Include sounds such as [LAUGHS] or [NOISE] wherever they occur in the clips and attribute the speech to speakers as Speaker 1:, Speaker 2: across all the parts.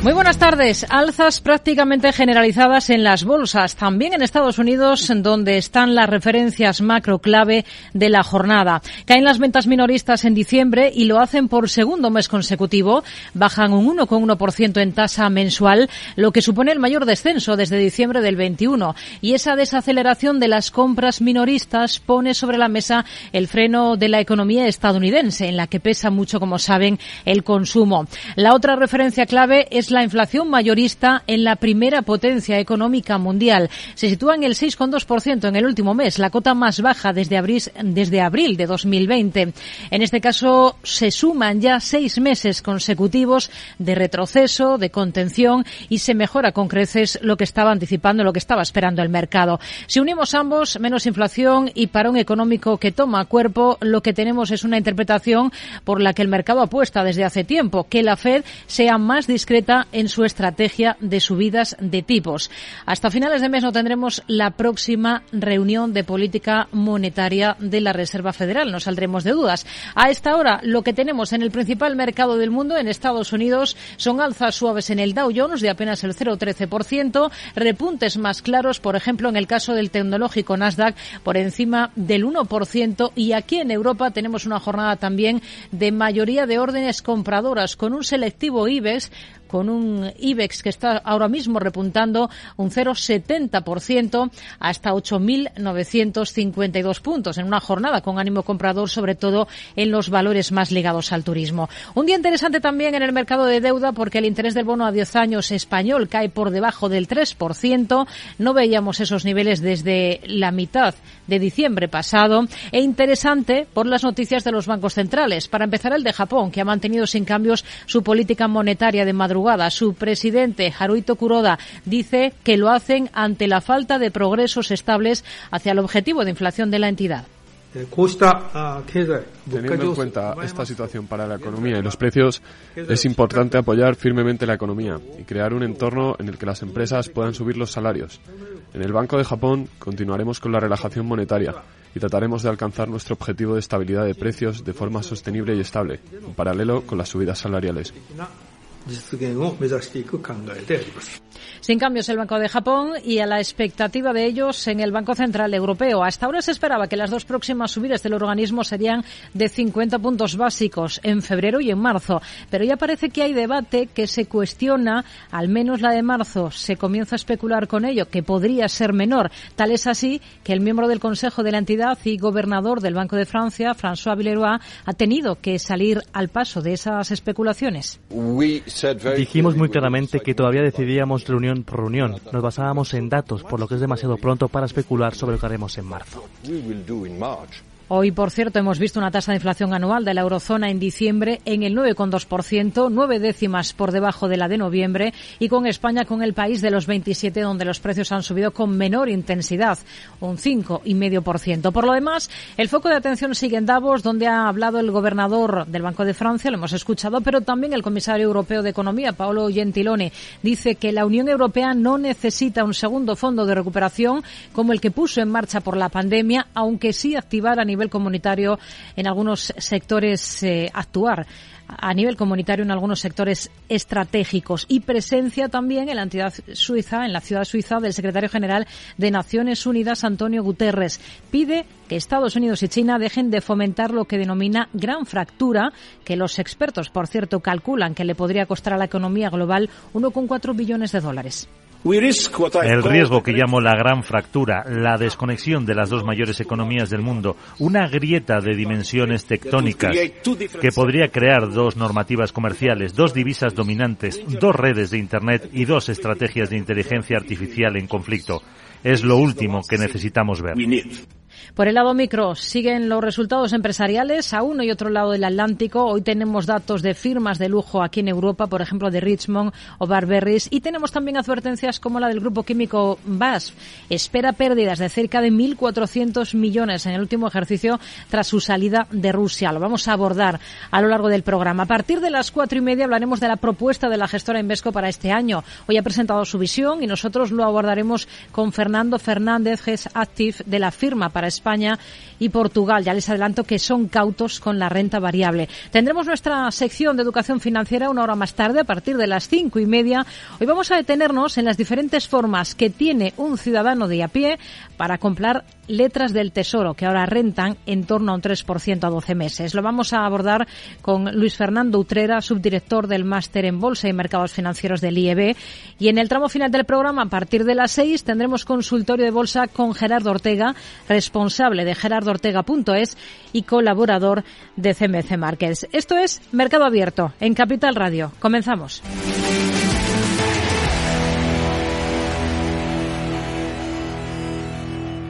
Speaker 1: Muy buenas tardes. Alzas prácticamente generalizadas en las bolsas, también en Estados Unidos, donde están las referencias macro clave de la jornada. Caen las ventas minoristas en diciembre y lo hacen por segundo mes consecutivo. Bajan un 1,1% en tasa mensual, lo que supone el mayor descenso desde diciembre del 21. Y esa desaceleración de las compras minoristas pone sobre la mesa el freno de la economía estadounidense, en la que pesa mucho, como saben, el consumo. La otra referencia clave es la inflación mayorista en la primera potencia económica mundial. Se sitúa en el 6,2% en el último mes, la cota más baja desde abril, desde abril de 2020. En este caso, se suman ya seis meses consecutivos de retroceso, de contención y se mejora con creces lo que estaba anticipando, lo que estaba esperando el mercado. Si unimos ambos, menos inflación y parón económico que toma cuerpo, lo que tenemos es una interpretación por la que el mercado apuesta desde hace tiempo, que la Fed sea más discreta en su estrategia de subidas de tipos. Hasta finales de mes no tendremos la próxima reunión de política monetaria de la Reserva Federal. No saldremos de dudas. A esta hora, lo que tenemos en el principal mercado del mundo, en Estados Unidos, son alzas suaves en el Dow Jones de apenas el 0,13%, repuntes más claros, por ejemplo, en el caso del tecnológico Nasdaq, por encima del 1%. Y aquí en Europa tenemos una jornada también de mayoría de órdenes compradoras, con un selectivo IBEX con un IBEX que está ahora mismo repuntando un 0,70% hasta 8.952 puntos en una jornada con ánimo comprador, sobre todo en los valores más ligados al turismo. Un día interesante también en el mercado de deuda porque el interés del bono a 10 años español cae por debajo del 3%. No veíamos esos niveles desde la mitad de diciembre pasado. E interesante por las noticias de los bancos centrales. Para empezar, el de Japón, que ha mantenido sin cambios su política monetaria de madrugada su presidente, Haruito Kuroda, dice que lo hacen ante la falta de progresos estables hacia el objetivo de inflación de la entidad.
Speaker 2: Teniendo en cuenta esta situación para la economía y los precios, es importante apoyar firmemente la economía y crear un entorno en el que las empresas puedan subir los salarios. En el Banco de Japón continuaremos con la relajación monetaria y trataremos de alcanzar nuestro objetivo de estabilidad de precios de forma sostenible y estable, en paralelo con las subidas salariales.
Speaker 1: Sin cambios el Banco de Japón y a la expectativa de ellos en el Banco Central Europeo. Hasta ahora se esperaba que las dos próximas subidas del organismo serían de 50 puntos básicos en febrero y en marzo. Pero ya parece que hay debate que se cuestiona, al menos la de marzo, se comienza a especular con ello, que podría ser menor. Tal es así que el miembro del Consejo de la entidad y gobernador del Banco de Francia, François Villeroy, ha tenido que salir al paso de esas especulaciones.
Speaker 3: Dijimos muy claramente que todavía decidíamos reunión por reunión. Nos basábamos en datos, por lo que es demasiado pronto para especular sobre lo que haremos en marzo.
Speaker 1: Hoy, por cierto, hemos visto una tasa de inflación anual de la eurozona en diciembre en el 9,2%, nueve décimas por debajo de la de noviembre, y con España con el país de los 27, donde los precios han subido con menor intensidad, un 5,5%. Por lo demás, el foco de atención sigue en Davos, donde ha hablado el gobernador del Banco de Francia, lo hemos escuchado, pero también el comisario europeo de Economía, Paolo Gentiloni, dice que la Unión Europea no necesita un segundo fondo de recuperación como el que puso en marcha por la pandemia, aunque sí activar a nivel nivel comunitario en algunos sectores eh, actuar a nivel comunitario en algunos sectores estratégicos y presencia también en la entidad suiza, en la ciudad suiza, del secretario general de Naciones Unidas, Antonio Guterres. Pide que Estados Unidos y China dejen de fomentar lo que denomina gran fractura, que los expertos, por cierto, calculan que le podría costar a la economía global 1,4 billones de dólares.
Speaker 4: El riesgo que llamo la gran fractura, la desconexión de las dos mayores economías del mundo, una grieta de dimensiones tectónicas que podría crear dos normativas comerciales, dos divisas dominantes, dos redes de Internet y dos estrategias de inteligencia artificial en conflicto. Es lo último que necesitamos ver.
Speaker 1: Por el lado micro, siguen los resultados empresariales a uno y otro lado del Atlántico. Hoy tenemos datos de firmas de lujo aquí en Europa, por ejemplo, de Richmond o Barberries. Y tenemos también advertencias como la del grupo químico BASF. Espera pérdidas de cerca de 1.400 millones en el último ejercicio tras su salida de Rusia. Lo vamos a abordar a lo largo del programa. A partir de las cuatro y media hablaremos de la propuesta de la gestora Invesco para este año. Hoy ha presentado su visión y nosotros lo abordaremos con Fernando Fernández, Head Active de la firma para España y Portugal. Ya les adelanto que son cautos con la renta variable. Tendremos nuestra sección de educación financiera una hora más tarde, a partir de las cinco y media. Hoy vamos a detenernos en las diferentes formas que tiene un ciudadano de a pie para comprar letras del Tesoro, que ahora rentan en torno a un 3% a 12 meses. Lo vamos a abordar con Luis Fernando Utrera, subdirector del Máster en Bolsa y Mercados Financieros del IEB. Y en el tramo final del programa, a partir de las 6, tendremos consultorio de bolsa con Gerardo Ortega, responsable de gerardoortega.es y colaborador de CMC Markets. Esto es Mercado Abierto en Capital Radio. Comenzamos.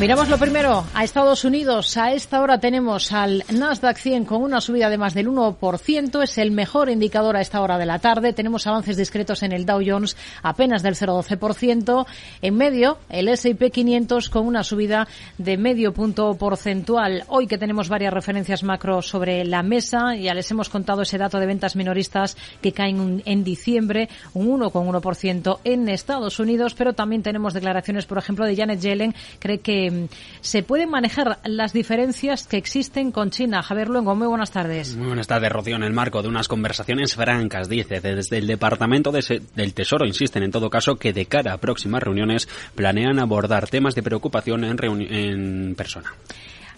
Speaker 1: Miramos lo primero a Estados Unidos. A esta hora tenemos al Nasdaq 100 con una subida de más del 1%. Es el mejor indicador a esta hora de la tarde. Tenemos avances discretos en el Dow Jones apenas del 0,12%. En medio, el S&P 500 con una subida de medio punto porcentual. Hoy que tenemos varias referencias macro sobre la mesa, ya les hemos contado ese dato de ventas minoristas que caen en diciembre, un 1,1% en Estados Unidos, pero también tenemos declaraciones, por ejemplo, de Janet Yellen, cree que se pueden manejar las diferencias que existen con China. Javier Luengo, muy buenas tardes.
Speaker 5: Muy buenas tardes, Rocío. En el marco de unas conversaciones francas, dice, desde el Departamento del Tesoro insisten en todo caso que de cara a próximas reuniones planean abordar temas de preocupación en, en persona.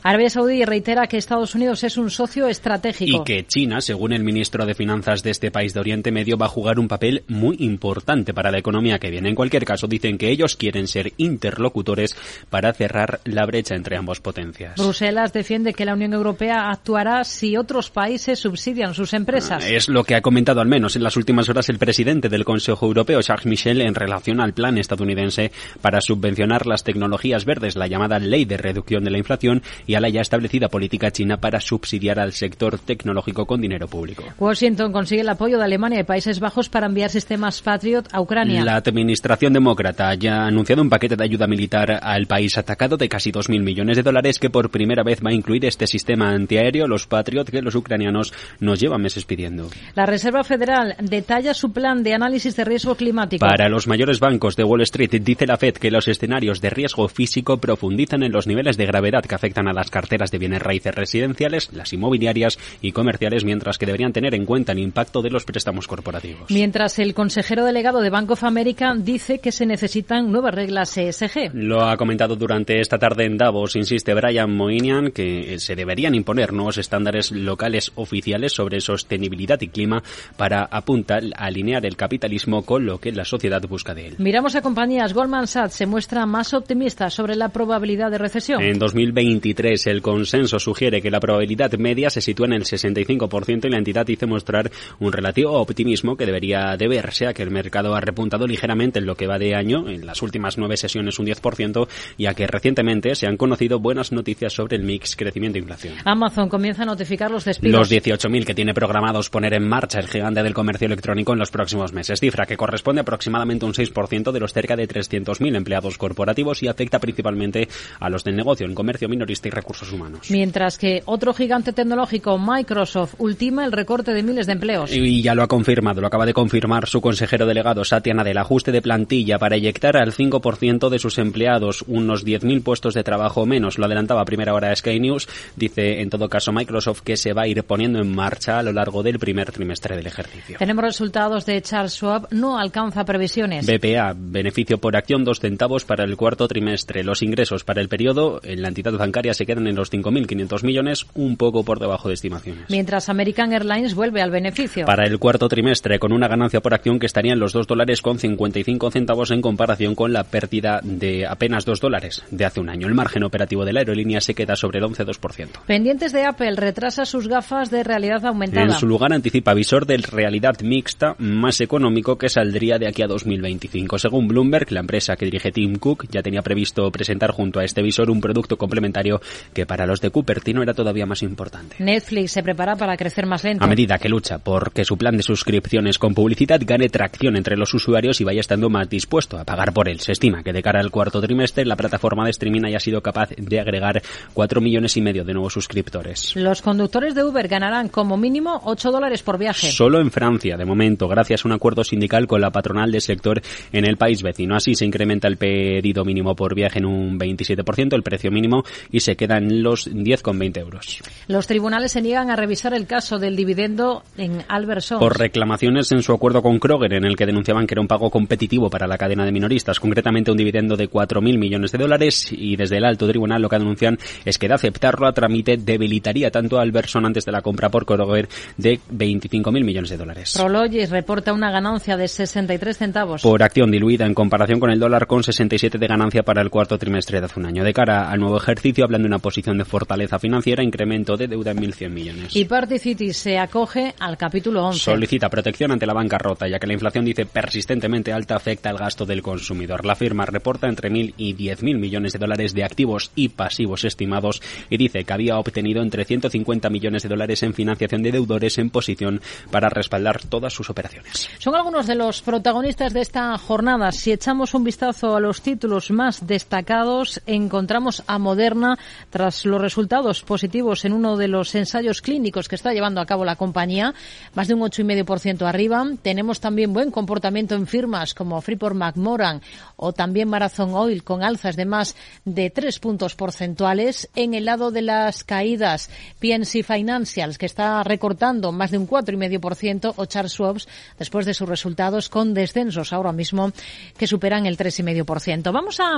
Speaker 1: Arabia Saudí reitera que Estados Unidos es un socio estratégico.
Speaker 5: Y que China, según el ministro de Finanzas de este país de Oriente Medio, va a jugar un papel muy importante para la economía que viene. En cualquier caso, dicen que ellos quieren ser interlocutores para cerrar la brecha entre ambas potencias.
Speaker 1: Bruselas defiende que la Unión Europea actuará si otros países subsidian sus empresas.
Speaker 5: Es lo que ha comentado al menos en las últimas horas el presidente del Consejo Europeo, Charles Michel, en relación al plan estadounidense para subvencionar las tecnologías verdes, la llamada Ley de Reducción de la Inflación y a la ya establecida política china para subsidiar al sector tecnológico con dinero público.
Speaker 1: Washington consigue el apoyo de Alemania y Países Bajos para enviar sistemas Patriot a Ucrania.
Speaker 5: La administración demócrata ya ha anunciado un paquete de ayuda militar al país atacado de casi 2.000 millones de dólares que por primera vez va a incluir este sistema antiaéreo, los Patriot, que los ucranianos nos llevan meses pidiendo.
Speaker 1: La Reserva Federal detalla su plan de análisis de riesgo climático.
Speaker 5: Para los mayores bancos de Wall Street, dice la Fed que los escenarios de riesgo físico profundizan en los niveles de gravedad que afectan a las carteras de bienes raíces residenciales, las inmobiliarias y comerciales, mientras que deberían tener en cuenta el impacto de los préstamos corporativos.
Speaker 1: Mientras el consejero delegado de Bank of America dice que se necesitan nuevas reglas ESG.
Speaker 5: Lo ha comentado durante esta tarde en Davos, insiste Brian Moynihan, que se deberían imponer nuevos estándares locales oficiales sobre sostenibilidad y clima para apuntar a alinear el capitalismo con lo que la sociedad busca de él.
Speaker 1: Miramos a compañías. Goldman Sachs se muestra más optimista sobre la probabilidad de recesión.
Speaker 5: En 2023 el consenso sugiere que la probabilidad media se sitúa en el 65% y la entidad dice mostrar un relativo optimismo que debería deberse a que el mercado ha repuntado ligeramente en lo que va de año, en las últimas nueve sesiones un 10%, y a que recientemente se han conocido buenas noticias sobre el mix crecimiento e inflación.
Speaker 1: Amazon comienza a notificar los despidos.
Speaker 5: Los 18.000 que tiene programados poner en marcha el gigante del comercio electrónico en los próximos meses, cifra que corresponde aproximadamente un 6% de los cerca de 300.000 empleados corporativos y afecta principalmente a los del negocio en comercio minorista y recursos humanos.
Speaker 1: Mientras que otro gigante tecnológico, Microsoft, ultima el recorte de miles de empleos.
Speaker 5: Y ya lo ha confirmado, lo acaba de confirmar su consejero delegado, Satya Nadella, ajuste de plantilla para eyectar al 5% de sus empleados, unos 10.000 puestos de trabajo menos. Lo adelantaba a primera hora Sky News. Dice, en todo caso, Microsoft que se va a ir poniendo en marcha a lo largo del primer trimestre del ejercicio.
Speaker 1: Tenemos resultados de Charles Schwab, no alcanza previsiones.
Speaker 5: BPA, beneficio por acción dos centavos para el cuarto trimestre. Los ingresos para el periodo en la entidad bancaria se quedan en los 5.500 millones, un poco por debajo de estimaciones.
Speaker 1: Mientras American Airlines vuelve al beneficio.
Speaker 5: Para el cuarto trimestre, con una ganancia por acción que estaría en los 2 dólares con 55 centavos en comparación con la pérdida de apenas 2 dólares de hace un año. El margen operativo de la aerolínea se queda sobre el 11,2%.
Speaker 1: Pendientes de Apple, retrasa sus gafas de realidad aumentada.
Speaker 5: En su lugar anticipa visor de realidad mixta más económico que saldría de aquí a 2025. Según Bloomberg, la empresa que dirige Tim Cook ya tenía previsto presentar junto a este visor un producto complementario que para los de Cupertino era todavía más importante.
Speaker 1: Netflix se prepara para crecer más lento.
Speaker 5: A medida que lucha por que su plan de suscripciones con publicidad gane tracción entre los usuarios y vaya estando más dispuesto a pagar por él. Se estima que de cara al cuarto trimestre la plataforma de streaming haya sido capaz de agregar 4 millones y medio de nuevos suscriptores.
Speaker 1: Los conductores de Uber ganarán como mínimo 8 dólares por viaje.
Speaker 5: Solo en Francia, de momento, gracias a un acuerdo sindical con la patronal del sector en el país vecino. Así se incrementa el pedido mínimo por viaje en un 27%, el precio mínimo, y se queda en los 10,20 euros.
Speaker 1: Los tribunales se niegan a revisar el caso del dividendo en Alberson.
Speaker 5: Por reclamaciones en su acuerdo con Kroger, en el que denunciaban que era un pago competitivo para la cadena de minoristas, concretamente un dividendo de 4.000 millones de dólares, y desde el alto tribunal lo que denuncian es que de aceptarlo a trámite debilitaría tanto a Alberson antes de la compra por Kroger de 25.000 millones de dólares.
Speaker 1: Prologis reporta una ganancia de 63 centavos.
Speaker 5: Por acción diluida en comparación con el dólar con 67 de ganancia para el cuarto trimestre de hace un año. De cara al nuevo ejercicio, hablando una posición de fortaleza financiera, incremento de deuda en 1.100 millones.
Speaker 1: Y Party se acoge al capítulo 11.
Speaker 5: Solicita protección ante la bancarrota, ya que la inflación dice persistentemente alta afecta al gasto del consumidor. La firma reporta entre 1.000 y 10.000 millones de dólares de activos y pasivos estimados y dice que había obtenido entre 150 millones de dólares en financiación de deudores en posición para respaldar todas sus operaciones.
Speaker 1: Son algunos de los protagonistas de esta jornada. Si echamos un vistazo a los títulos más destacados, encontramos a Moderna tras los resultados positivos en uno de los ensayos clínicos que está llevando a cabo la compañía, más de un 8,5% arriba. Tenemos también buen comportamiento en firmas como Freeport McMoran o también Marathon Oil con alzas de más de 3 puntos porcentuales. En el lado de las caídas, PNC Financials que está recortando más de un 4,5% o Charles Schwab después de sus resultados con descensos ahora mismo que superan el 3,5%. Vamos a,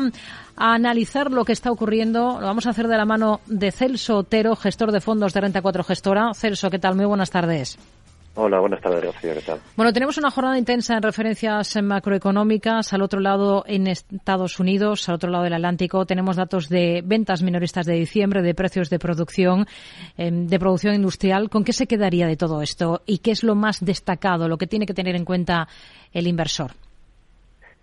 Speaker 1: a, analizar lo que está ocurriendo. Lo vamos a hacer de la mano de Celso Otero, gestor de fondos de Renta 4 Gestora. Celso, ¿qué tal? Muy buenas tardes.
Speaker 6: Hola, buenas tardes, Rocío. ¿Qué tal?
Speaker 1: Bueno, tenemos una jornada intensa en referencias macroeconómicas. Al otro lado, en Estados Unidos, al otro lado del Atlántico, tenemos datos de ventas minoristas de diciembre, de precios de producción, de producción industrial. ¿Con qué se quedaría de todo esto? ¿Y qué es lo más destacado, lo que tiene que tener en cuenta el inversor?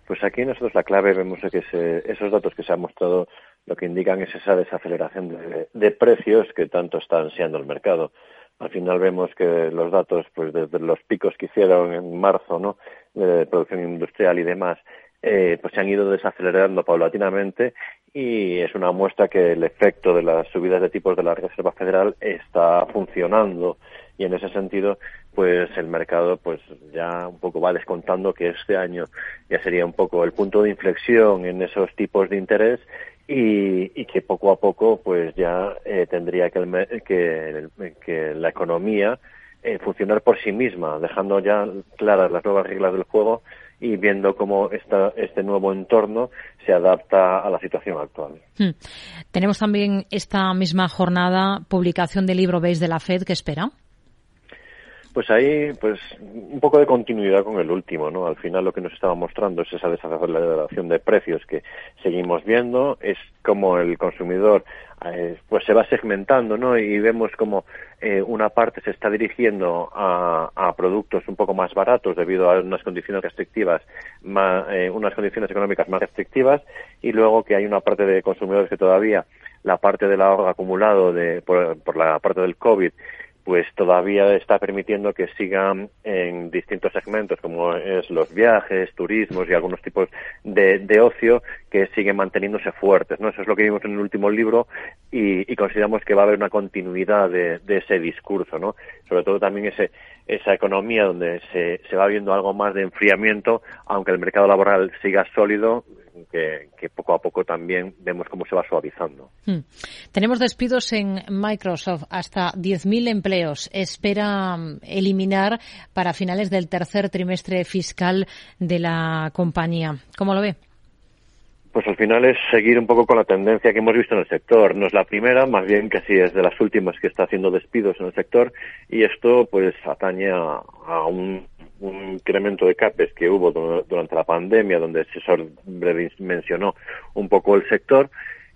Speaker 6: Pues aquí nosotros la clave vemos que esos datos que se han mostrado lo que indican es esa desaceleración de, de precios que tanto está ansiando el mercado al final vemos que los datos, pues desde los picos que hicieron en marzo, ¿no? De producción industrial y demás, eh, pues se han ido desacelerando paulatinamente y es una muestra que el efecto de las subidas de tipos de la Reserva Federal está funcionando y en ese sentido pues el mercado pues ya un poco va descontando que este año ya sería un poco el punto de inflexión en esos tipos de interés y, que poco a poco pues ya eh, tendría que, que, que, la economía eh, funcionar por sí misma, dejando ya claras las nuevas reglas del juego y viendo cómo esta, este nuevo entorno se adapta a la situación actual.
Speaker 1: Hmm. Tenemos también esta misma jornada publicación del libro Base de la Fed que espera.
Speaker 6: Pues ahí, pues un poco de continuidad con el último, ¿no? Al final lo que nos estaba mostrando es esa desaceleración de precios que seguimos viendo, es como el consumidor eh, pues se va segmentando, ¿no? Y vemos como eh, una parte se está dirigiendo a, productos un poco más baratos debido a unas condiciones restrictivas, más, eh, unas condiciones económicas más restrictivas, y luego que hay una parte de consumidores que todavía la parte del ahorro acumulado de, por la parte del COVID pues todavía está permitiendo que sigan en distintos segmentos, como es los viajes, turismos y algunos tipos de, de ocio, que siguen manteniéndose fuertes. ¿no? Eso es lo que vimos en el último libro y, y consideramos que va a haber una continuidad de, de, ese discurso, ¿no? sobre todo también ese, esa economía donde se, se va viendo algo más de enfriamiento, aunque el mercado laboral siga sólido, que, que, poco a poco también vemos cómo se va suavizando.
Speaker 1: Hmm. Tenemos despidos en Microsoft, hasta 10.000 empleos. Espera mm, eliminar para finales del tercer trimestre fiscal de la compañía. ¿Cómo lo ve?
Speaker 6: Pues al final es seguir un poco con la tendencia que hemos visto en el sector. No es la primera, más bien que sí es de las últimas que está haciendo despidos en el sector y esto pues atañe a, un, incremento de capes que hubo durante la pandemia donde se sobredimensionó un poco el sector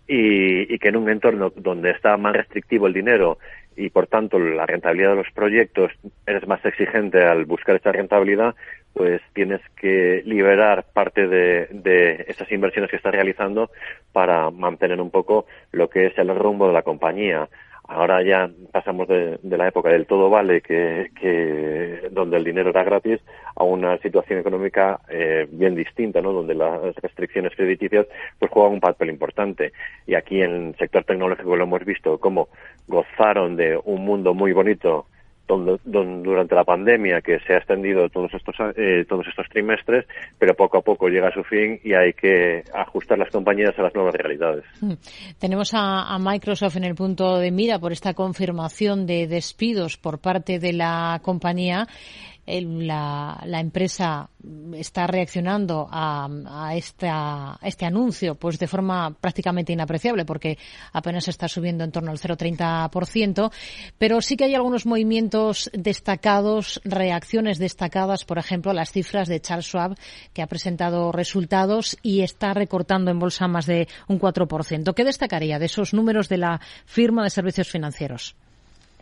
Speaker 6: y, que en un entorno donde está más restrictivo el dinero y por tanto la rentabilidad de los proyectos eres más exigente al buscar esa rentabilidad, pues tienes que liberar parte de esas inversiones que estás realizando para mantener un poco lo que es el rumbo de la compañía. Ahora ya pasamos de, la época del todo vale, que, que, donde el dinero era gratis, a una situación económica eh, bien distinta, ¿no? Donde las restricciones crediticias pues juegan un papel importante. Y aquí en el sector tecnológico lo hemos visto cómo gozaron de un mundo muy bonito durante la pandemia que se ha extendido todos estos eh, todos estos trimestres pero poco a poco llega a su fin y hay que ajustar las compañías a las nuevas realidades hmm.
Speaker 1: tenemos a, Microsoft en el punto de mira por esta confirmación de despidos por parte de la compañía la, la, empresa está reaccionando a, a, esta, este anuncio pues de forma prácticamente inapreciable porque apenas está subiendo en torno al 0,30%, pero sí que hay algunos movimientos destacados, reacciones destacadas, por ejemplo, las cifras de Charles Schwab que ha presentado resultados y está recortando en bolsa más de un 4%. ¿Qué destacaría de esos números de la firma de servicios financieros?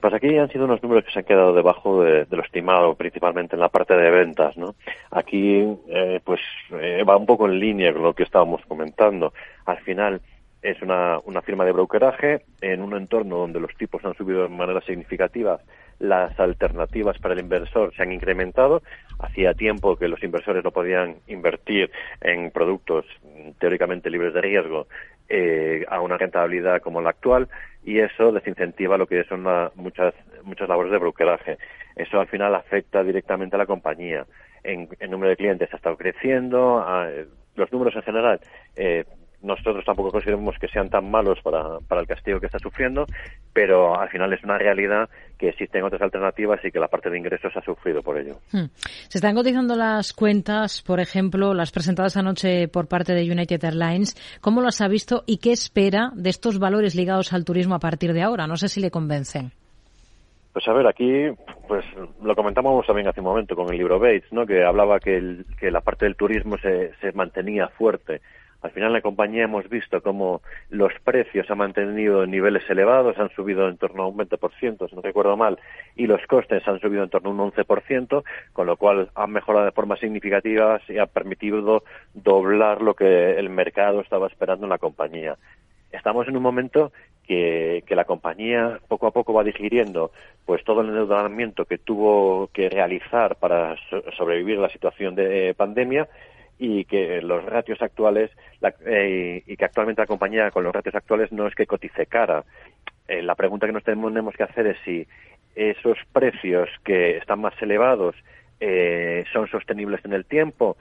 Speaker 6: Pues aquí han sido unos números que se han quedado debajo de, lo estimado, principalmente en la parte de ventas, ¿no? Aquí, eh, pues, eh, va un poco en línea con lo que estábamos comentando. Al final, es una, una firma de brokeraje en un entorno donde los tipos han subido de manera significativa las alternativas para el inversor se han incrementado. Hacía tiempo que los inversores no podían invertir en productos teóricamente libres de riesgo eh, a una rentabilidad como la actual y eso desincentiva lo que son muchas muchas labores de brokeraje. Eso al final afecta directamente a la compañía. En, el número de clientes ha estado creciendo, los números en general eh, nosotros tampoco consideramos que sean tan malos para, para el castigo que está sufriendo, pero al final es una realidad que existen otras alternativas y que la parte de ingresos ha sufrido por ello. Hmm.
Speaker 1: Se están cotizando las cuentas, por ejemplo, las presentadas anoche por parte de United Airlines. ¿Cómo las ha visto y qué espera de estos valores ligados al turismo a partir de ahora? No sé si le convencen.
Speaker 6: Pues a ver, aquí pues lo comentábamos también hace un momento con el libro Bates, ¿no? que hablaba que, que la parte del turismo se, se mantenía fuerte al final la compañía hemos visto cómo los precios han mantenido en niveles elevados, han subido en torno a un 20%, si no recuerdo mal, y los costes han subido en torno a un 11%, con lo cual han mejorado de forma significativa y ha permitido doblar lo que el mercado estaba esperando en la compañía. Estamos en un momento que, que, la compañía poco a poco va digiriendo pues todo el endeudamiento que tuvo que realizar para sobrevivir la situación de pandemia y que los ratios actuales eh, y que actualmente la compañía con los ratios actuales no es que cotice cara. Eh, la pregunta que nos tenemos que hacer es si esos precios que están más elevados eh, son sostenibles en el tiempo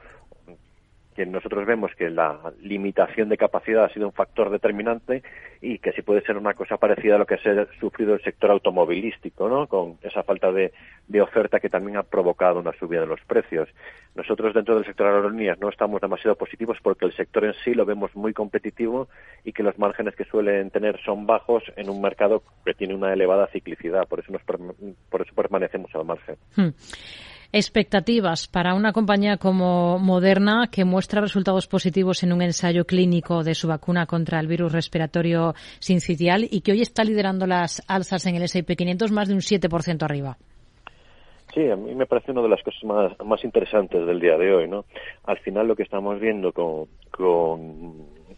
Speaker 6: nosotros vemos que la limitación de capacidad ha sido un factor determinante y que sí puede ser una cosa parecida a lo que ha sufrido el sector automovilístico, ¿no? Con esa falta de, oferta que también ha provocado una subida de los precios. Nosotros dentro del sector aerolíneas no estamos demasiado positivos porque el sector en sí lo vemos muy competitivo y que los márgenes que suelen tener son bajos en un mercado que tiene una elevada ciclicidad. Por eso, nos, por eso permanecemos al margen. Hmm
Speaker 1: expectativas para una compañía como Moderna que muestra resultados positivos en un ensayo clínico de su vacuna contra el virus respiratorio sincitial y que hoy está liderando las alzas en el S&P 500 más de un 7% arriba.
Speaker 6: Sí, a mí me parece una de las cosas más, más interesantes del día de hoy, ¿no? Al final lo que estamos viendo con,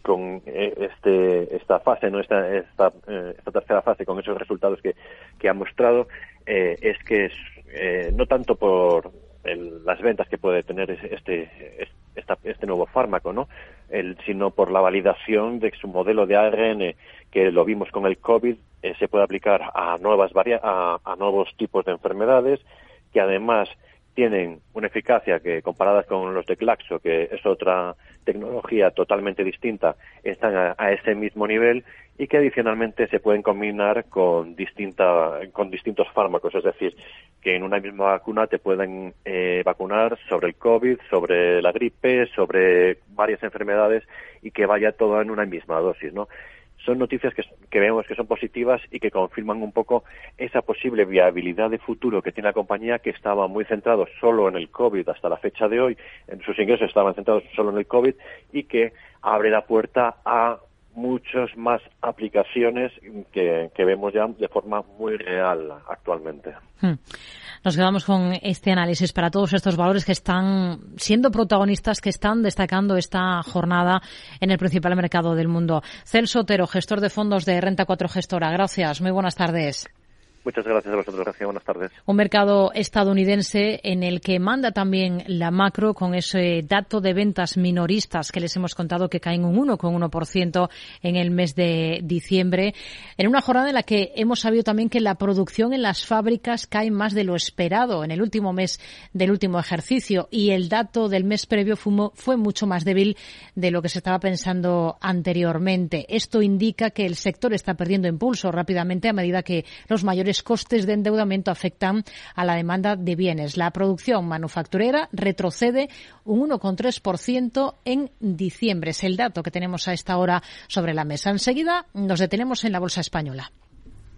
Speaker 6: con, eh, este, esta fase, ¿no? Esta, esta, eh, esta tercera fase, con esos resultados que, ha mostrado, eh, es que eh, no tanto por las ventas que puede tener este, este nuevo fármaco, ¿no? El, sino por la validación de su modelo de ARN, que lo vimos con el COVID, eh, se puede aplicar a, nuevas a, a nuevos tipos de enfermedades, que además tienen una eficacia que comparadas con los de Claxo, que es otra tecnología totalmente distinta, están a, ese mismo nivel y que adicionalmente se pueden combinar con, distinta, con distintos fármacos, es decir, que en una misma vacuna te pueden eh, vacunar sobre el COVID, sobre la gripe, sobre varias enfermedades y que vaya todo en una misma dosis, ¿no? Son noticias que, vemos que son positivas y que confirman un poco esa posible viabilidad de futuro que tiene la compañía que estaba muy centrado solo en el COVID hasta la fecha de hoy, en sus ingresos estaban centrados solo en el COVID y que abre la puerta a muchas más aplicaciones que, vemos ya de forma muy real actualmente. Hmm.
Speaker 1: Nos quedamos con este análisis para todos estos valores que están siendo protagonistas, que están destacando esta jornada en el principal mercado del mundo. Celso Otero, gestor de fondos de Renta 4 Gestora. Gracias. Muy buenas tardes.
Speaker 6: Muchas gracias a vosotros. Gracias. Buenas tardes.
Speaker 1: Un mercado estadounidense en el que manda también la macro con ese dato de ventas minoristas que les hemos contado que caen un 1,1% en el mes de diciembre. En una jornada en la que hemos sabido también que la producción en las fábricas cae más de lo esperado en el último mes del último ejercicio y el dato del mes previo fue mucho más débil de lo que se estaba pensando anteriormente. Esto indica que el sector está perdiendo impulso rápidamente a medida que los mayores costes de endeudamiento afectan a la demanda de bienes. La producción manufacturera retrocede un 1,3% en diciembre. Es el dato que tenemos a esta hora sobre la mesa. Enseguida nos detenemos en la Bolsa Española.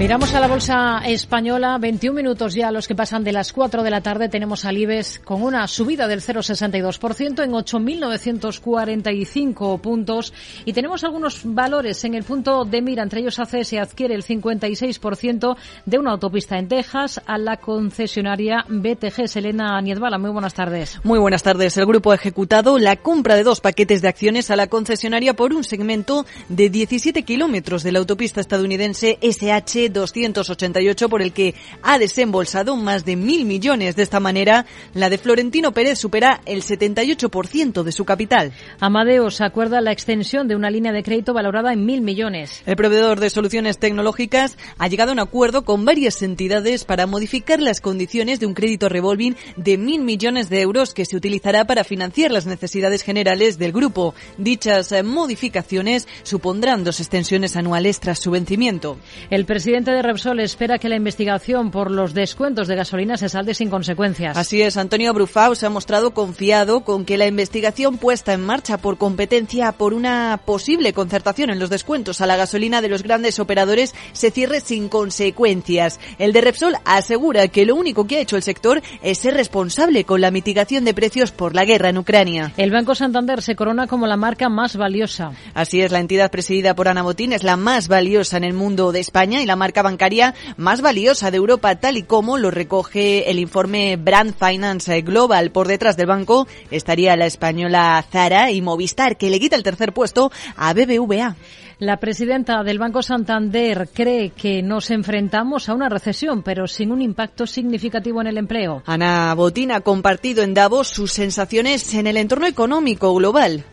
Speaker 1: Miramos a la bolsa española, 21 minutos ya los que pasan de las 4 de la tarde. Tenemos al IBEX con una subida del 0,62% en 8.945 puntos y tenemos algunos valores en el punto de mira. Entre ellos hace se adquiere el 56% de una autopista en Texas a la concesionaria BTG. Selena Niedbala, muy buenas tardes.
Speaker 7: Muy buenas tardes. El grupo ha ejecutado la compra de dos paquetes de acciones a la concesionaria por un segmento de 17 kilómetros de la autopista estadounidense SH 288 por el que ha desembolsado más de mil millones. De esta manera, la de Florentino Pérez supera el 78% de su capital.
Speaker 1: Amadeus acuerda la extensión de una línea de crédito valorada en mil millones.
Speaker 7: El proveedor de soluciones tecnológicas ha llegado a un acuerdo con varias entidades para modificar las condiciones de un crédito revolving de mil millones de euros que se utilizará para financiar las necesidades generales del grupo. Dichas modificaciones supondrán dos extensiones anuales tras su vencimiento.
Speaker 1: El presidente presidente de Repsol espera que la investigación por los descuentos de gasolina se salde sin consecuencias.
Speaker 7: Así es, Antonio Brufau se ha mostrado confiado con que la investigación puesta en marcha por competencia por una posible concertación en los descuentos a la gasolina de los grandes operadores se cierre sin consecuencias. El de Repsol asegura que lo único que ha hecho el sector es ser responsable con la mitigación de precios por la guerra en Ucrania.
Speaker 1: El Banco Santander se corona como la marca más valiosa.
Speaker 7: Así es, la entidad presidida por Ana Botín es la más valiosa en el mundo de España y la marca marca bancaria más valiosa de Europa, tal y como lo recoge el informe Brand Finance Global. Por detrás del banco estaría la española Zara y Movistar, que le quita el tercer puesto a BBVA.
Speaker 1: La presidenta del Banco Santander cree que nos enfrentamos a una recesión, pero sin un impacto significativo en el empleo.
Speaker 7: Ana Botín ha compartido en Davos sus sensaciones en el entorno económico global.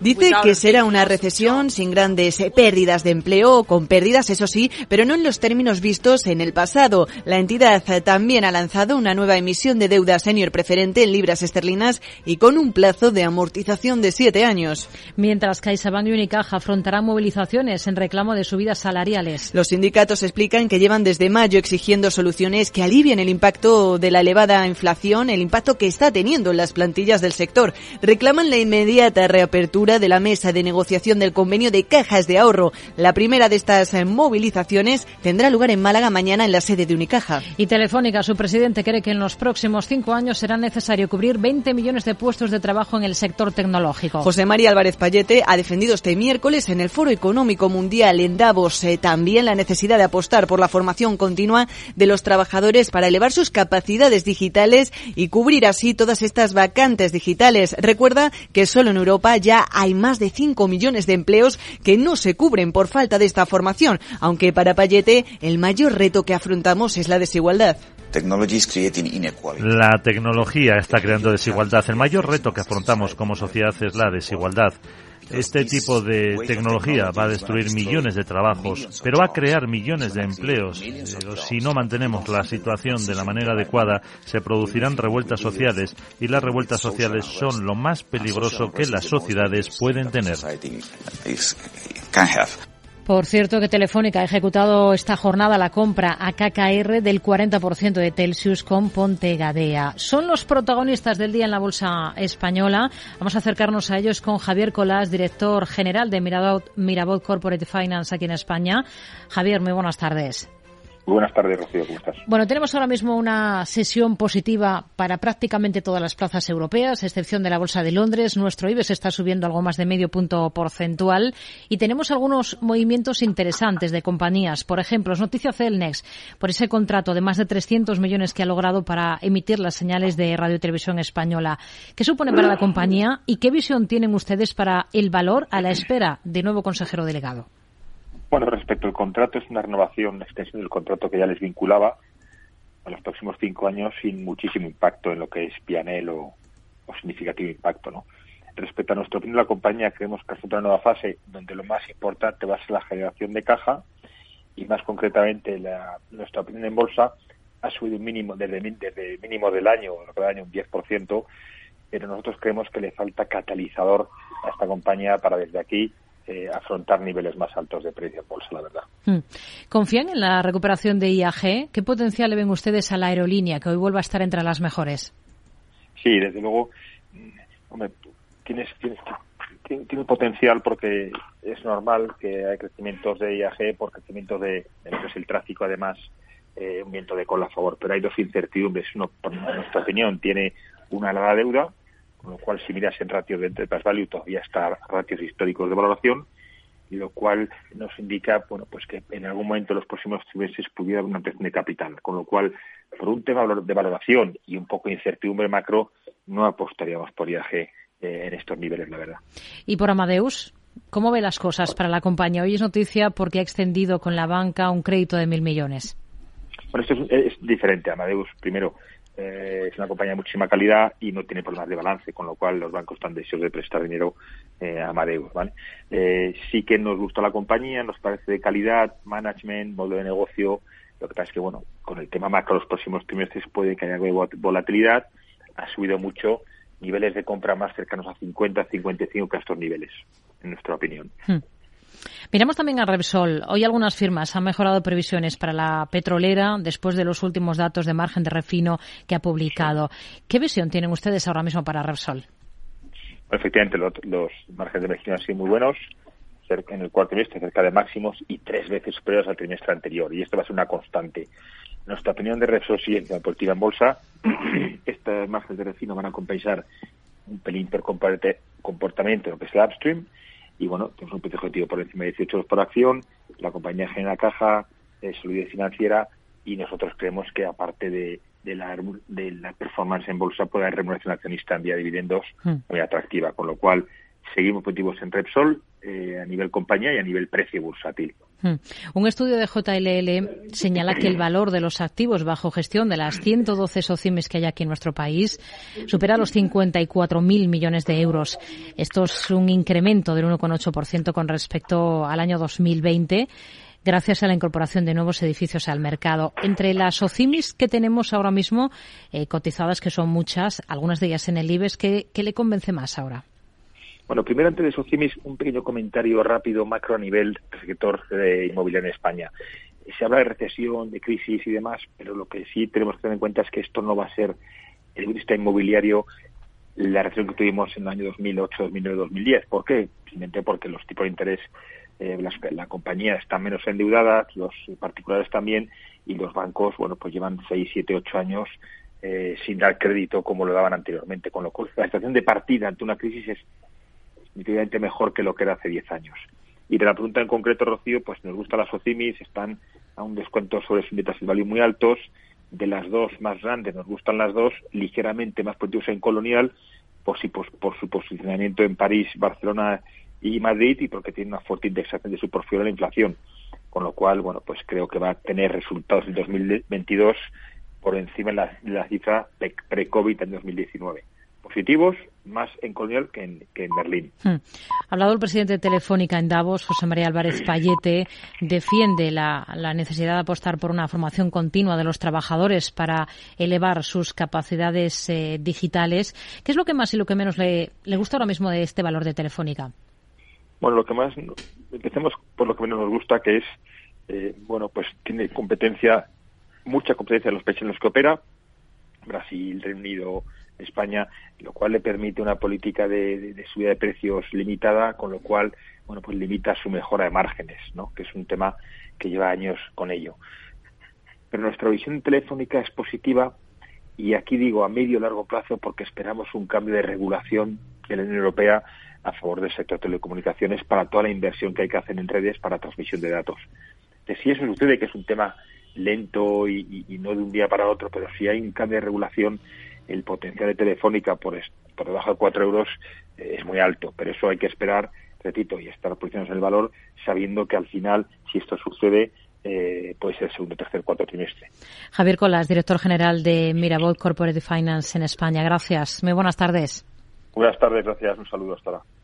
Speaker 7: Dice que será una recesión sin grandes eh, pérdidas de empleo, con pérdidas, eso sí, pero no en los términos vistos en el pasado. La entidad eh, también ha lanzado una nueva emisión de deuda senior preferente en libras esterlinas y con un plazo de amortización de siete años.
Speaker 1: Mientras CaixaBank y Unicaja afrontarán movilizaciones en reclamo de subidas salariales.
Speaker 7: Los sindicatos explican que llevan desde mayo exigiendo soluciones que alivien el impacto de la elevada inflación, el impacto que está teniendo en las plantillas plantillas del sector. Reclaman la inmediata reapertura de la mesa de negociación del convenio de cajas de ahorro. La primera de estas movilizaciones tendrá lugar en Málaga mañana en la sede de Unicaja.
Speaker 1: Y Telefónica, su presidente, cree que en los próximos cinco años será necesario cubrir 20 millones de puestos de trabajo en el sector tecnológico.
Speaker 7: José María Álvarez Payete ha defendido este miércoles en el Foro Económico Mundial en Davos eh, también la necesidad de apostar por la formación continua de los trabajadores para elevar sus capacidades digitales y cubrir así todas estas vacantes digitales. Recuerda que solo en Europa ya hay más de 5 millones de empleos que no se cubren por falta de esta formación, aunque para Payete el mayor reto que afrontamos es la desigualdad.
Speaker 4: La tecnología está creando desigualdad. El mayor reto que afrontamos como sociedad es la desigualdad. Este tipo de tecnología va a destruir millones de trabajos, pero va a crear millones de empleos. Pero si no mantenemos la situación de la manera adecuada, se producirán revueltas sociales y las revueltas sociales son lo más peligroso que las sociedades pueden tener.
Speaker 1: Por cierto que Telefónica ha ejecutado esta jornada la compra a KKR del 40% de Telsius con Pontegadea. Son los protagonistas del día en la bolsa española. Vamos a acercarnos a ellos con Javier Colás, director general de Mirabot Corporate Finance aquí en España. Javier, muy buenas tardes
Speaker 8: buenas tardes, Rocío. ¿Cómo estás?
Speaker 1: Bueno, tenemos ahora mismo una sesión positiva para prácticamente todas las plazas europeas, excepción de la Bolsa de Londres. Nuestro IBEX está subiendo algo más de medio punto porcentual y tenemos algunos movimientos interesantes de compañías. Por ejemplo, es noticia Celnex por ese contrato de más de 300 millones que ha logrado para emitir las señales de radio y televisión española. ¿Qué supone para la compañía y qué visión tienen ustedes para el valor a la espera de nuevo consejero delegado?
Speaker 8: Bueno, respecto al contrato, es una renovación, una extensión del contrato que ya les vinculaba a los próximos cinco años sin muchísimo impacto en lo que es Pianel o, significativo impacto, ¿no? Respecto a nuestra opinión, la compañía creemos que es una nueva fase donde lo más importante va a ser la generación de caja y más concretamente la, nuestra opinión en bolsa ha subido un mínimo desde, desde mínimo del año, lo que año un 10%, pero nosotros creemos que le falta catalizador a esta compañía para desde aquí eh, afrontar niveles más altos de precio en bolsa, la verdad. Hmm.
Speaker 1: ¿Confían en la recuperación de IAG? ¿Qué potencial le ven ustedes a la aerolínea, que hoy vuelva a estar entre las mejores?
Speaker 8: Sí, desde luego, mm, hombre, tienes, tiene, potencial porque es normal que hay crecimientos de IAG por crecimiento de, de lo que es el tráfico, además, eh, un viento de cola a favor. Pero hay dos incertidumbres. Uno, por nuestra opinión, tiene una elevada deuda con lo cual si miras en ratios de Enterprise Value todavía está a ratios históricos de valoración, y lo cual nos indica bueno pues que en algún momento en los próximos trimestres pudiera haber una ampliación de capital, con lo cual por un tema de valoración y un poco de incertidumbre macro no apostaríamos por IAG eh, en estos niveles, la verdad.
Speaker 1: ¿Y por Amadeus? ¿Cómo ve las cosas para la compañía? Hoy es noticia porque ha extendido con la banca un crédito de mil millones.
Speaker 8: Bueno, esto es, es diferente. Amadeus, primero, eh, es una compañía de muchísima calidad y no tiene problemas de balance, con lo cual los bancos están deseosos de prestar dinero eh, a Amadeus. ¿vale? Eh, sí que nos gusta la compañía, nos parece de calidad, management, modo de negocio. Lo que pasa es que, bueno, con el tema macro los próximos trimestres puede que haya volatilidad. Ha subido mucho niveles de compra más cercanos a 50, 55 que a estos niveles, en nuestra opinión. Hmm.
Speaker 1: Miramos también a Repsol. Hoy algunas firmas han mejorado previsiones para la petrolera después de los últimos datos de margen de refino que ha publicado. ¿Qué visión tienen ustedes ahora mismo para Repsol?
Speaker 8: Efectivamente, los, los márgenes de refino han sido muy buenos en el cuarto trimestre cerca de máximos y tres veces superiores al trimestre anterior. Y esto va a ser una constante. Nuestra opinión de Repsol sigue positiva en bolsa. [CLEARS THROAT] Estos márgenes de refino van a compensar un pelín por comportamiento en lo que es el upstream y bueno, tenemos un precio objetivo por encima de 18 euros por acción, la compañía genera caja, eh, solidez financiera y nosotros creemos que aparte de, de, la, de la performance en bolsa puede haber remuneración accionista en vía de dividendos hmm. muy atractiva, con lo cual seguimos positivos en Repsol eh, a nivel compañía y a nivel precio bursátil.
Speaker 1: Hmm. Un estudio de JLL señala que el valor de los activos bajo gestión de las 112 socimis que hay aquí en nuestro país supera los 54.000 millones de euros. Esto es un incremento del 1,8% con respecto al año 2020 gracias a la incorporación de nuevos edificios al mercado. Entre las socimis que tenemos ahora mismo, eh, cotizadas, que son muchas, algunas de ellas en el IBEX, ¿qué, qué le convence más ahora?
Speaker 8: Bueno, primero antes de Socimis, un pequeño comentario rápido, macro a nivel del sector de inmobiliario en España. Se habla de recesión, de crisis y demás, pero lo que sí tenemos que tener en cuenta es que esto no va a ser, el vista inmobiliario, la recesión que tuvimos en el año 2008, 2009, 2010. ¿Por qué? Simplemente porque los tipos de interés, eh, las, la compañía están menos endeudadas, los particulares también, y los bancos, bueno, pues llevan 6, 7, 8 años eh, sin dar crédito como lo daban anteriormente. Con lo cual, la situación de partida ante una crisis es definitivamente mejor que lo que era hace 10 años. Y de la pregunta en concreto, Rocío, pues nos gustan las OCIMIS, están a un descuento sobre su de value muy altos. De las dos más grandes, nos gustan las dos, ligeramente más positivos en Colonial, por, si, por, su posicionamiento en París, Barcelona y Madrid, y porque tiene una fuerte indexación de su portfolio en la inflación. Con lo cual, bueno, pues creo que va a tener resultados en 2022 por encima de la, cifra pre-COVID en 2019 positivos más en Colonial que en, que en Berlín.
Speaker 1: Hmm. Ha hablado el presidente de Telefónica en Davos, José María Álvarez [CLEARS THROAT] Payete, defiende la, necesidad de apostar por una formación continua de los trabajadores para elevar sus capacidades eh, digitales. ¿Qué es lo que más y lo que menos le, le gusta ahora mismo de este valor de Telefónica?
Speaker 8: Bueno, lo que más, empecemos por lo que menos nos gusta, que es, eh, bueno, pues tiene competencia, mucha competencia en los países en los que opera, Brasil, Reino Unido, España, lo cual le permite una política de, subida de precios limitada, con lo cual, bueno, pues limita su mejora de márgenes, ¿no? Que es un tema que lleva años con ello. Pero nuestra visión telefónica es positiva y aquí digo a medio y largo plazo porque esperamos un cambio de regulación de la Unión Europea a favor del sector de telecomunicaciones para toda la inversión que hay que hacer en redes para transmisión de datos. Si eso sucede, que es un tema lento y, no de un día para otro, pero si hay un cambio de regulación, el potencial de Telefónica por, por debajo de 4 euros eh, es muy alto, pero eso hay que esperar, repito, y estar posicionados en el valor, sabiendo que al final, si esto sucede, eh, puede ser segundo, tercer, cuarto trimestre.
Speaker 1: Javier Colas, director general de Miraboy Corporate Finance en España. Gracias. Muy buenas tardes.
Speaker 8: Buenas tardes, gracias. Un saludo hasta ahora.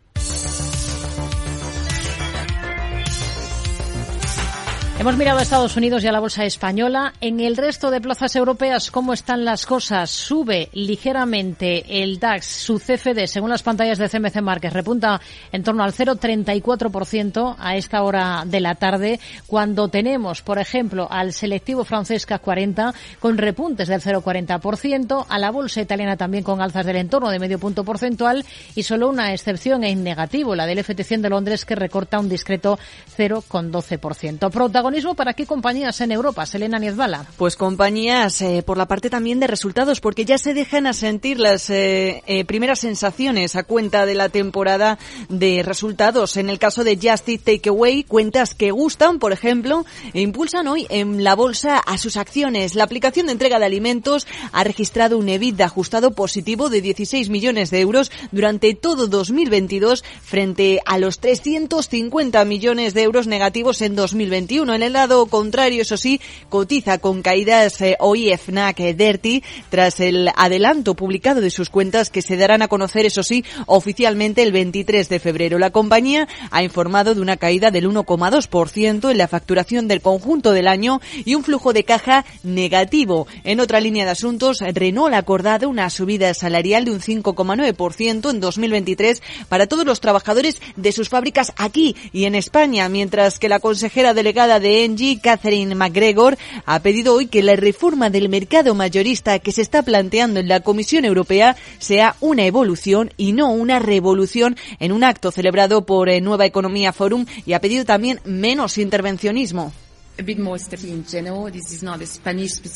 Speaker 1: Hemos mirado a Estados Unidos y a la bolsa española. En el resto de plazas europeas, ¿cómo están las cosas? Sube ligeramente el DAX, su CFD, según las pantallas de CMC Markets, repunta en torno al 0,34% a esta hora de la tarde, cuando tenemos, por ejemplo, al selectivo francés CAC 40 con repuntes del 0,40%, a la bolsa italiana también con alzas del entorno de medio punto porcentual y solo una excepción en negativo, la del FT100 de Londres, que recorta un discreto 0,12% protagonismo para qué compañías en Europa, Selena Niezbala?
Speaker 7: Pues compañías eh, por la parte también de resultados, porque ya se dejan a sentir las eh, eh, primeras sensaciones a cuenta de la temporada de resultados. En el caso de Just Eat Takeaway, cuentas que gustan, por ejemplo, e impulsan hoy en la bolsa a sus acciones. La aplicación de entrega de alimentos ha registrado un EBITDA ajustado positivo de 16 millones de euros durante todo 2022 frente a los 350 millones de euros negativos en 2021. En el lado contrario, eso sí, cotiza con caídas eh, hoy FNAC eh, Dirty tras el adelanto publicado de sus cuentas que se darán a conocer, eso sí, oficialmente el 23 de febrero. La compañía ha informado de una caída del 1,2% en la facturación del conjunto del año y un flujo de caja negativo. En otra línea de asuntos, Renault ha acordado una subida salarial de un 5,9% en 2023 para todos los trabajadores de sus fábricas aquí y en España, mientras que la consejera delegada de Engie, Catherine McGregor, ha pedido hoy que la reforma del mercado mayorista que se está planteando en la Comisión Europea sea una evolución y no una revolución en un acto celebrado por eh, Nueva Economía Forum y ha pedido también menos intervencionismo.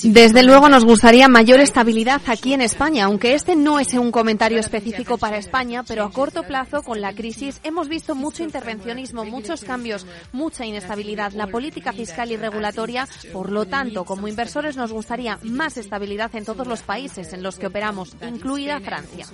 Speaker 9: Desde luego nos gustaría mayor estabilidad aquí en España, aunque este no es un comentario específico para España, pero a corto plazo con la crisis hemos visto mucho intervencionismo, muchos cambios, mucha inestabilidad, la política fiscal y regulatoria, por lo tanto, como inversores nos gustaría más estabilidad en todos los países en los que operamos, incluida Francia.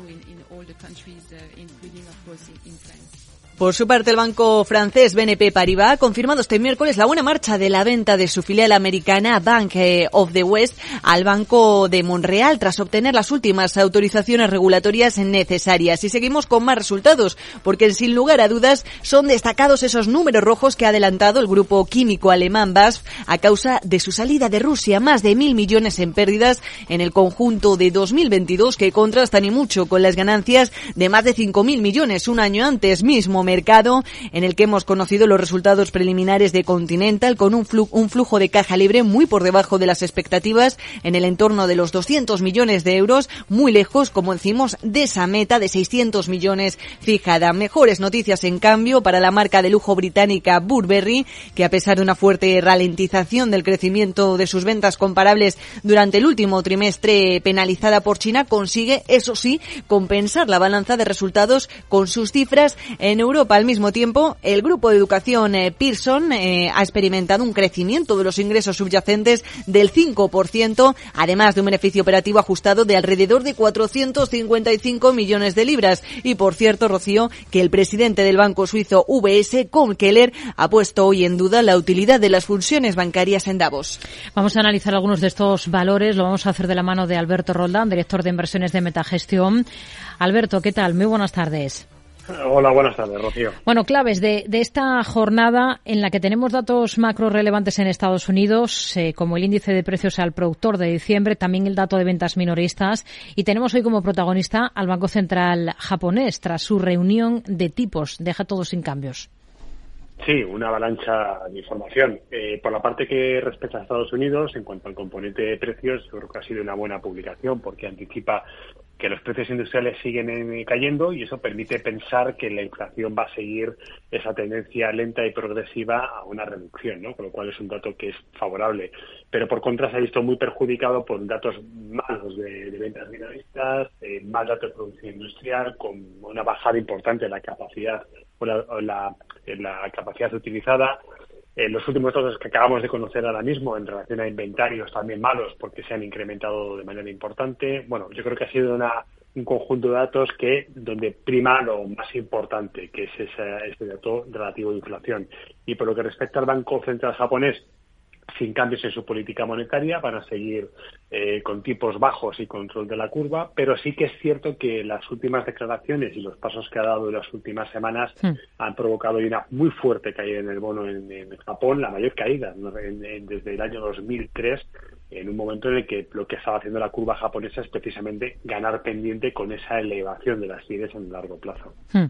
Speaker 7: Por su parte, el banco francés BNP Paribas ha confirmado este miércoles la buena marcha de la venta de su filial americana Bank of the West al Banco de Montreal tras obtener las últimas autorizaciones regulatorias necesarias. Y seguimos con más resultados, porque sin lugar a dudas son destacados esos números rojos que ha adelantado el grupo químico alemán BASF a causa de su salida de Rusia. Más de mil millones en pérdidas en el conjunto de 2022 que contrastan y mucho con las ganancias de más de cinco mil millones un año antes mismo mercado en el que hemos conocido los resultados preliminares de Continental con un, un flujo de caja libre muy por debajo de las expectativas en el entorno de los 200 millones de euros, muy lejos, como decimos, de esa meta de 600 millones fijada. Mejores noticias, en cambio, para la marca de lujo británica Burberry, que a pesar de una fuerte ralentización del crecimiento de sus ventas comparables durante el último trimestre penalizada por China, consigue, eso sí, compensar la balanza de resultados con sus cifras en Europa. Al mismo tiempo, el grupo de educación eh, Pearson eh, ha experimentado un crecimiento de los ingresos subyacentes del 5%, además de un beneficio operativo ajustado de alrededor de 455 millones de libras. Y por cierto, Rocío, que el presidente del banco suizo UBS, Con Keller, ha puesto hoy en duda la utilidad de las funciones bancarias en Davos.
Speaker 1: Vamos a analizar algunos de estos valores. Lo vamos a hacer de la mano de Alberto Roldán, director de inversiones de Metagestión. Alberto, ¿qué tal? Muy buenas tardes.
Speaker 10: Hola, buenas tardes, Rocío.
Speaker 1: Bueno, claves de, esta jornada en la que tenemos datos macro relevantes en Estados Unidos, eh, como el índice de precios al productor de diciembre, también el dato de ventas minoristas, y tenemos hoy como protagonista al Banco Central japonés tras su reunión de tipos. Deja todo sin cambios.
Speaker 10: Sí, una avalancha de información. Eh, por la parte que respecta a Estados Unidos, en cuanto al componente de precios, yo creo que ha sido una buena publicación porque anticipa que los precios industriales siguen eh, cayendo y eso permite pensar que la inflación va a seguir esa tendencia lenta y progresiva a una reducción, ¿no? Con lo cual es un dato que es favorable. Pero por contra se ha visto muy perjudicado por datos malos de, ventas minoristas, eh, mal datos de producción industrial, con una bajada importante en la capacidad o la capacidad utilizada eh, los últimos datos que acabamos de conocer ahora mismo en relación a inventarios también malos porque se han incrementado de manera importante. Bueno, yo creo que ha sido una, un conjunto de datos que donde prima lo más importante, que es ese, este dato relativo de inflación. Y por lo que respecta al Banco Central japonés, sin cambios en su política monetaria, van a seguir eh, con tipos bajos y control de la curva, pero sí que es cierto que las últimas declaraciones y los pasos que ha dado en las últimas semanas han provocado una muy fuerte caída en el bono en, Japón, la mayor caída desde el año 2003, en un momento en el que lo que estaba haciendo la curva japonesa es precisamente ganar pendiente con esa elevación de las IRES en el largo plazo. Hmm.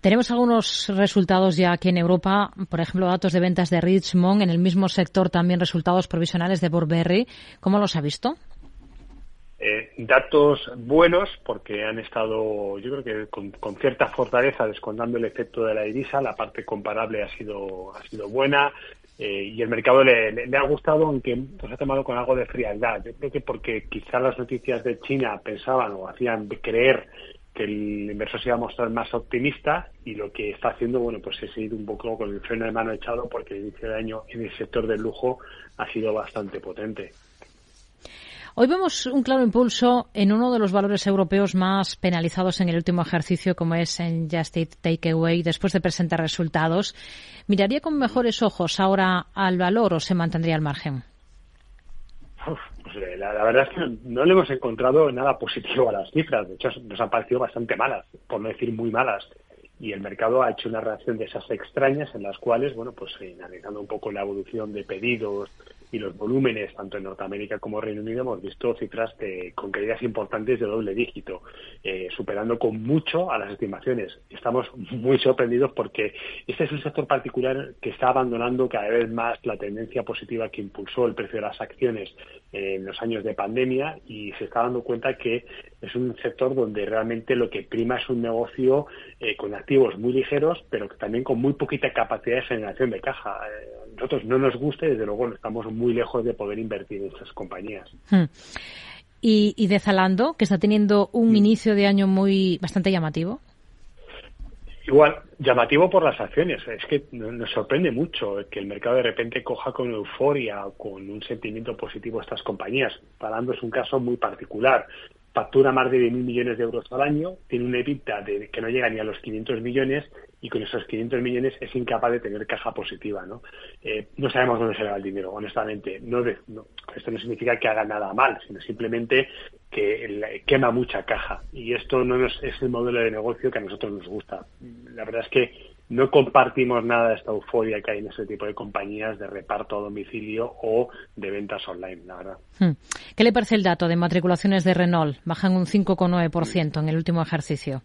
Speaker 1: Tenemos algunos resultados ya aquí en Europa, por ejemplo, datos de ventas de Richmond, en el mismo sector también resultados provisionales de Burberry. ¿Cómo los ha visto?
Speaker 10: Eh, datos buenos porque han estado, yo creo que con, cierta fortaleza descontando el efecto de la divisa, la parte comparable ha sido ha sido buena eh, y el mercado le, ha gustado aunque pues, ha tomado con algo de frialdad. Yo creo que porque quizás las noticias de China pensaban o hacían creer que el inversor se iba a mostrar más optimista y lo que está haciendo, bueno, pues es ir un poco con el freno de mano echado porque el inicio de año en el sector del lujo ha sido bastante potente.
Speaker 1: Hoy vemos un claro impulso en uno de los valores europeos más penalizados en el último ejercicio, como es en Just Eat Takeaway, después de presentar resultados. ¿Miraría con mejores ojos ahora al valor o se mantendría al margen?
Speaker 10: Pues, eh, la, verdad es que [LAUGHS] no le hemos encontrado nada positivo a las cifras. De hecho, nos han parecido bastante malas, por no decir muy malas. Y el mercado ha hecho una reacción de esas extrañas en las cuales, bueno, pues eh, analizando un poco la evolución de pedidos, y los volúmenes, tanto en Norteamérica como Reino Unido, hemos visto cifras de, con caídas importantes de doble dígito, eh, superando con mucho a las estimaciones. Estamos muy sorprendidos porque este es un sector particular que está abandonando cada vez más la tendencia positiva que impulsó el precio de las acciones en los años de pandemia y se está dando cuenta que es un sector donde realmente lo que prima es un negocio eh, con activos muy ligeros, pero también con muy poquita capacidad de generación de caja. Eh, nosotros no nos gusta y desde luego estamos muy lejos de poder invertir en estas compañías.
Speaker 1: Hmm. ¿Y, de Zalando, que está teniendo un hmm. inicio de año muy bastante llamativo?
Speaker 10: Igual, llamativo por las acciones. Es que nos sorprende mucho que el mercado de repente coja con euforia, con un sentimiento positivo estas compañías. Zalando es un caso muy particular factura más de mil millones de euros al año, tiene una EBITDA de, que no llega ni a los 500 millones y con esos 500 millones es incapaz de tener caja positiva. No, eh, no sabemos dónde se le va el dinero, honestamente. No, esto no significa que haga nada mal, sino simplemente que quema mucha caja. Y esto no es el modelo de negocio que a nosotros nos gusta. La verdad es que no compartimos nada de esta euforia que hay en ese tipo de compañías de reparto a domicilio o de ventas online, la verdad. Hmm.
Speaker 1: ¿Qué le parece el dato de matriculaciones de Renault? Bajan un 5,9% en el último ejercicio.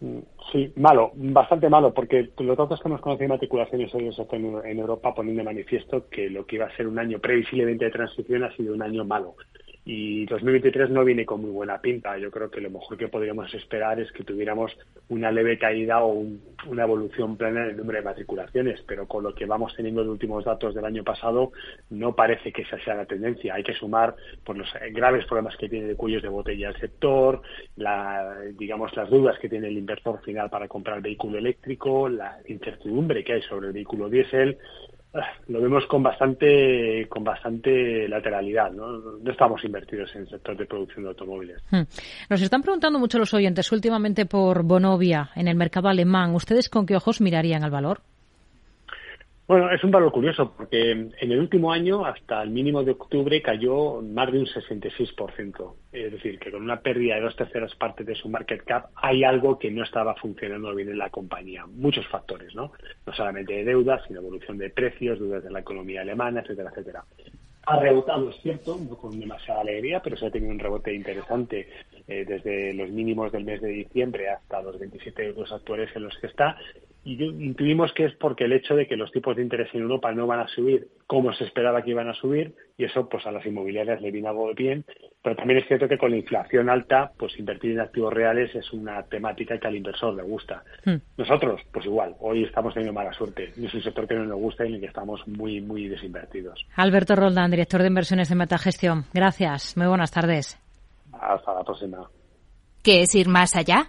Speaker 10: Mm, sí, malo, bastante malo, porque los datos que hemos conocido de matriculaciones hoy en Europa ponen de manifiesto que lo que iba a ser un año previsiblemente de transición ha sido un año malo y 2023 no viene con muy buena pinta. Yo creo que lo mejor que podríamos esperar es que tuviéramos una leve caída o una evolución plena en el número de matriculaciones, pero con lo que vamos teniendo los últimos datos del año pasado no parece que esa sea la tendencia. Hay que sumar por los graves problemas que tiene de cuellos de botella el sector, la, digamos las dudas que tiene el inversor final para comprar vehículo eléctrico, la incertidumbre que hay sobre el vehículo diésel lo vemos con bastante con bastante lateralidad. ¿no? no estamos invertidos en el sector de producción de automóviles. Hmm.
Speaker 1: Nos están preguntando mucho los oyentes últimamente por Bonovia en el mercado alemán. ¿Ustedes con qué ojos mirarían al valor?
Speaker 10: Bueno, es un valor curioso porque en el último año, hasta el mínimo de octubre, cayó más de un 66%. Es decir, que con una pérdida de dos terceras partes de su market cap hay algo que no estaba funcionando bien en la compañía. Muchos factores, ¿no? No solamente de deuda, sino evolución de precios, dudas de la economía alemana, etcétera, etcétera. Ha rebotado, es cierto, no con demasiada alegría, pero se ha tenido un rebote interesante eh, desde los mínimos del mes de diciembre hasta los 27 euros actuales en los que está y intuimos que es porque el hecho de que los tipos de interés en Europa no van a subir como se esperaba que iban a subir y eso pues a las inmobiliarias le viene algo bien pero también es cierto que con la inflación alta pues invertir en activos reales es una temática que al inversor le gusta. Hmm. nosotros pues igual hoy estamos teniendo mala suerte es un sector que no nos gusta y en el que estamos muy muy desinvertidos.
Speaker 1: Alberto Roldán director de inversiones de Metagestión. Gracias muy buenas tardes.
Speaker 10: Hasta la próxima.
Speaker 11: ¿qué es ir más allá?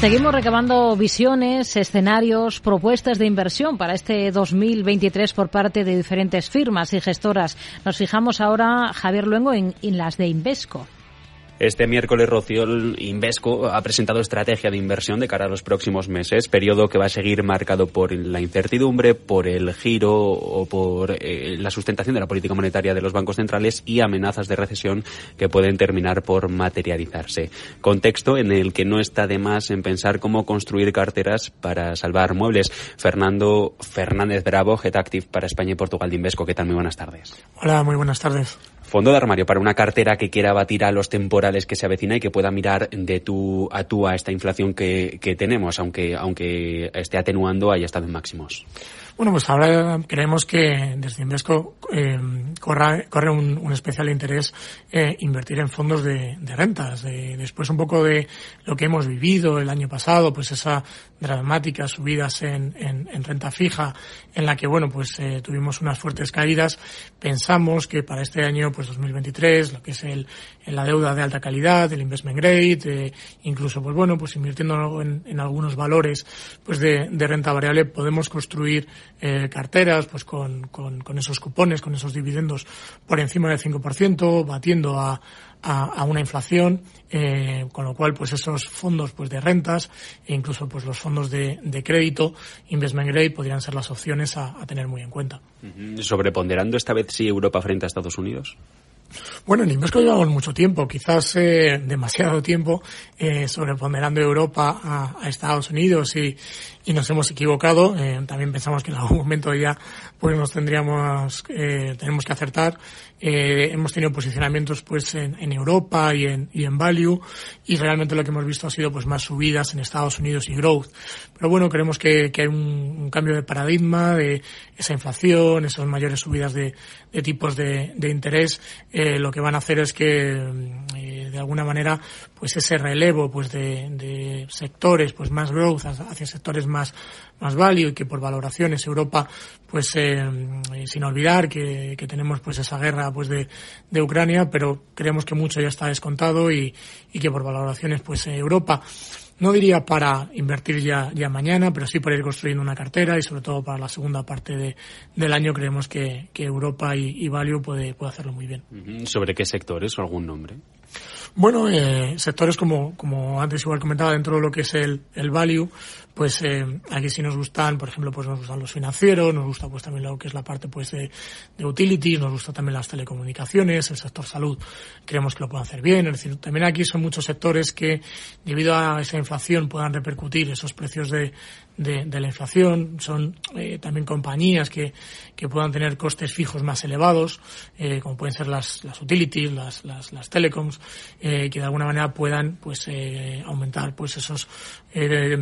Speaker 1: Seguimos recabando visiones, escenarios, propuestas de inversión para este 2023 por parte de diferentes firmas y gestoras. Nos fijamos ahora, Javier Luengo, en, en las de Invesco.
Speaker 5: Este miércoles, Rocío Invesco ha presentado estrategia de inversión de cara a los próximos meses, periodo que va a seguir marcado por la incertidumbre, por el giro o por eh, la sustentación de la política monetaria de los bancos centrales y amenazas de recesión que pueden terminar por materializarse. Contexto en el que no está de más en pensar cómo construir carteras para salvar muebles. Fernando Fernández Bravo, Head Active para España y Portugal de Invesco. ¿Qué tal? Muy buenas tardes.
Speaker 12: Hola, muy buenas tardes.
Speaker 5: Fondo de armario para una cartera que quiera batir a los temporales que se avecina y que pueda mirar de tú a tú a esta inflación que, que tenemos, aunque, aunque esté atenuando, haya estado en máximos.
Speaker 12: Bueno, pues ahora creemos que desde Invesco eh, corre, corre un, especial interés eh, invertir en fondos de, rentas. después un poco de lo que hemos vivido el año pasado, pues esa dramática subidas en, en, renta fija, en la que bueno, pues eh, tuvimos unas fuertes caídas. Pensamos que para este año, pues 2023, lo que es el, la deuda de alta calidad, el investment grade, incluso pues bueno, pues invirtiendo en, en algunos valores pues de renta variable, podemos construir eh, carteras pues con, con, con, esos cupones, con esos dividendos por encima del 5%, batiendo a, a, una inflación, eh, con lo cual pues esos fondos pues de rentas e incluso pues los fondos de, de crédito, investment grade, podrían ser las opciones a, a tener muy en cuenta.
Speaker 5: Sobreponderando esta vez sí Europa frente a Estados Unidos.
Speaker 12: Bueno, en Invesco llevamos mucho tiempo, quizás eh, demasiado tiempo, eh, sobreponderando Europa a, Estados Unidos y, y nos hemos equivocado. Eh, también pensamos que en algún momento ya pues nos tendríamos, eh, tenemos que acertar. Eh, hemos tenido posicionamientos pues en, en, Europa y en, y en Value y realmente lo que hemos visto ha sido pues más subidas en Estados Unidos y Growth. Pero bueno, creemos que, que hay un, cambio de paradigma de esa inflación, esas mayores subidas de, de tipos de, de interés. Eh, lo que van a hacer es que eh, de alguna manera pues ese relevo pues de, de sectores pues más growth hacia sectores más, más value y que por valoraciones Europa, pues eh, sin olvidar que, que, tenemos pues esa guerra pues de, de Ucrania, pero creemos que mucho ya está descontado y, y que por valoraciones pues Europa no diría para invertir ya, ya mañana, pero sí para ir construyendo una cartera y sobre todo para la segunda parte de, del año creemos que, que Europa y, y Value puede, puede hacerlo muy bien.
Speaker 5: ¿Sobre qué sectores o algún nombre?
Speaker 12: Bueno, eh, sectores como, como antes igual comentaba, dentro de lo que es el, el value, pues eh, aquí sí nos gustan, por ejemplo, pues nos gustan los financieros, nos gusta pues también lo que es la parte pues de, de utilities, nos gusta también las telecomunicaciones, el sector salud, creemos que lo pueden hacer bien, es decir, también aquí son muchos sectores que debido a esa inflación puedan repercutir esos precios de, de, de la inflación, son eh, también compañías que, que puedan tener costes fijos más elevados, eh, como pueden ser las, las utilities, las, las, las telecoms, eh, que de alguna manera puedan pues eh, aumentar pues esos eh,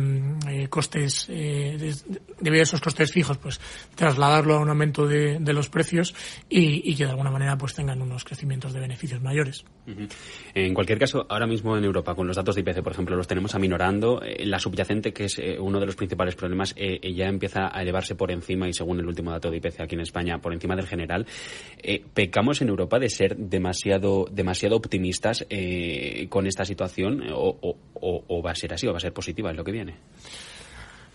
Speaker 12: eh, costes, eh, debido a esos costes fijos, pues trasladarlo a un aumento de, los precios y, que de alguna manera pues tengan unos crecimientos de beneficios mayores.
Speaker 5: En cualquier caso, ahora mismo en Europa, con los datos de IPC, por ejemplo, los tenemos aminorando. La subyacente, que es uno de los principales problemas, ya empieza a elevarse por encima y según el último dato de IPC aquí en España, por encima del general. ¿Pecamos en Europa de ser demasiado, demasiado optimistas con esta situación o, o, o va a ser así o va a ser positiva en lo que viene?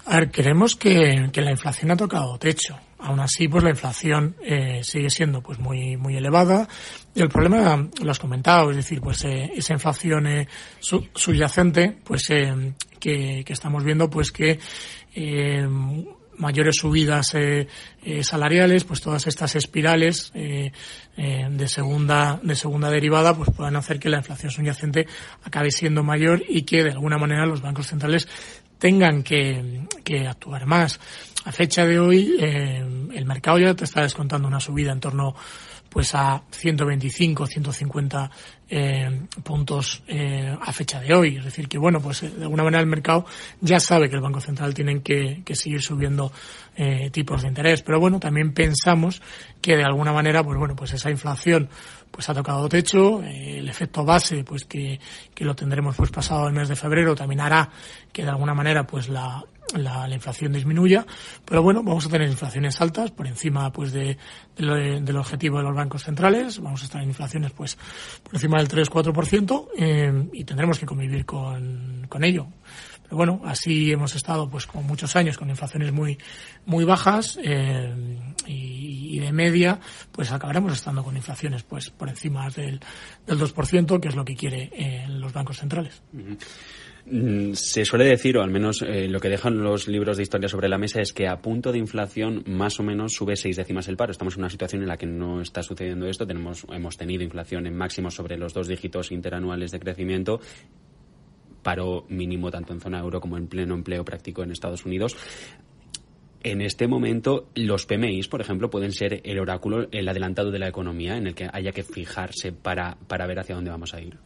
Speaker 12: A ver, creemos que, que, la inflación ha tocado techo. Aún así, pues la inflación eh, sigue siendo pues muy muy elevada. Y el problema, lo has comentado, es decir, pues eh, esa inflación eh, su, subyacente, pues que, que, estamos viendo, pues que mayores subidas eh, eh, salariales, pues todas estas espirales eh, de segunda de segunda derivada, pues puedan hacer que la inflación subyacente acabe siendo mayor y que de alguna manera los bancos centrales tengan que, que actuar más. A fecha de hoy, el mercado ya te está descontando una subida en torno pues a 125, 150 eh, puntos eh, a fecha de hoy. Es decir, que bueno, pues de alguna manera el mercado ya sabe que el Banco Central tiene que, que seguir subiendo eh, tipos de interés. Pero bueno, también pensamos que de alguna manera, pues bueno, pues esa inflación pues ha tocado techo, eh, el efecto base, pues que, que lo tendremos pues pasado el mes de febrero, también hará que de alguna manera pues la, la, la, inflación disminuya, pero bueno, vamos a tener inflaciones altas por encima pues de, de del objetivo de los bancos centrales, vamos a estar en inflaciones pues por encima del 3-4% eh, y tendremos que convivir con, con ello. Pero bueno, así hemos estado pues con muchos años con inflaciones muy muy bajas eh, y, y, de media, pues acabaremos estando con inflaciones pues por encima del, del 2%, que es lo que quiere eh, los bancos centrales.
Speaker 5: Uh -huh. Se suele decir, o al menos eh, lo que dejan los libros de historia sobre la mesa, es que a punto de inflación más o menos sube seis décimas el paro. Estamos en una situación en la que no está sucediendo esto. Tenemos, hemos tenido inflación en máximos sobre los dos dígitos interanuales de crecimiento paro mínimo tanto en zona euro como en pleno empleo práctico en Estados Unidos. En este momento, los PMIs, por ejemplo, pueden ser el oráculo, el adelantado de la economía en el que haya que fijarse para, para ver hacia dónde vamos a ir.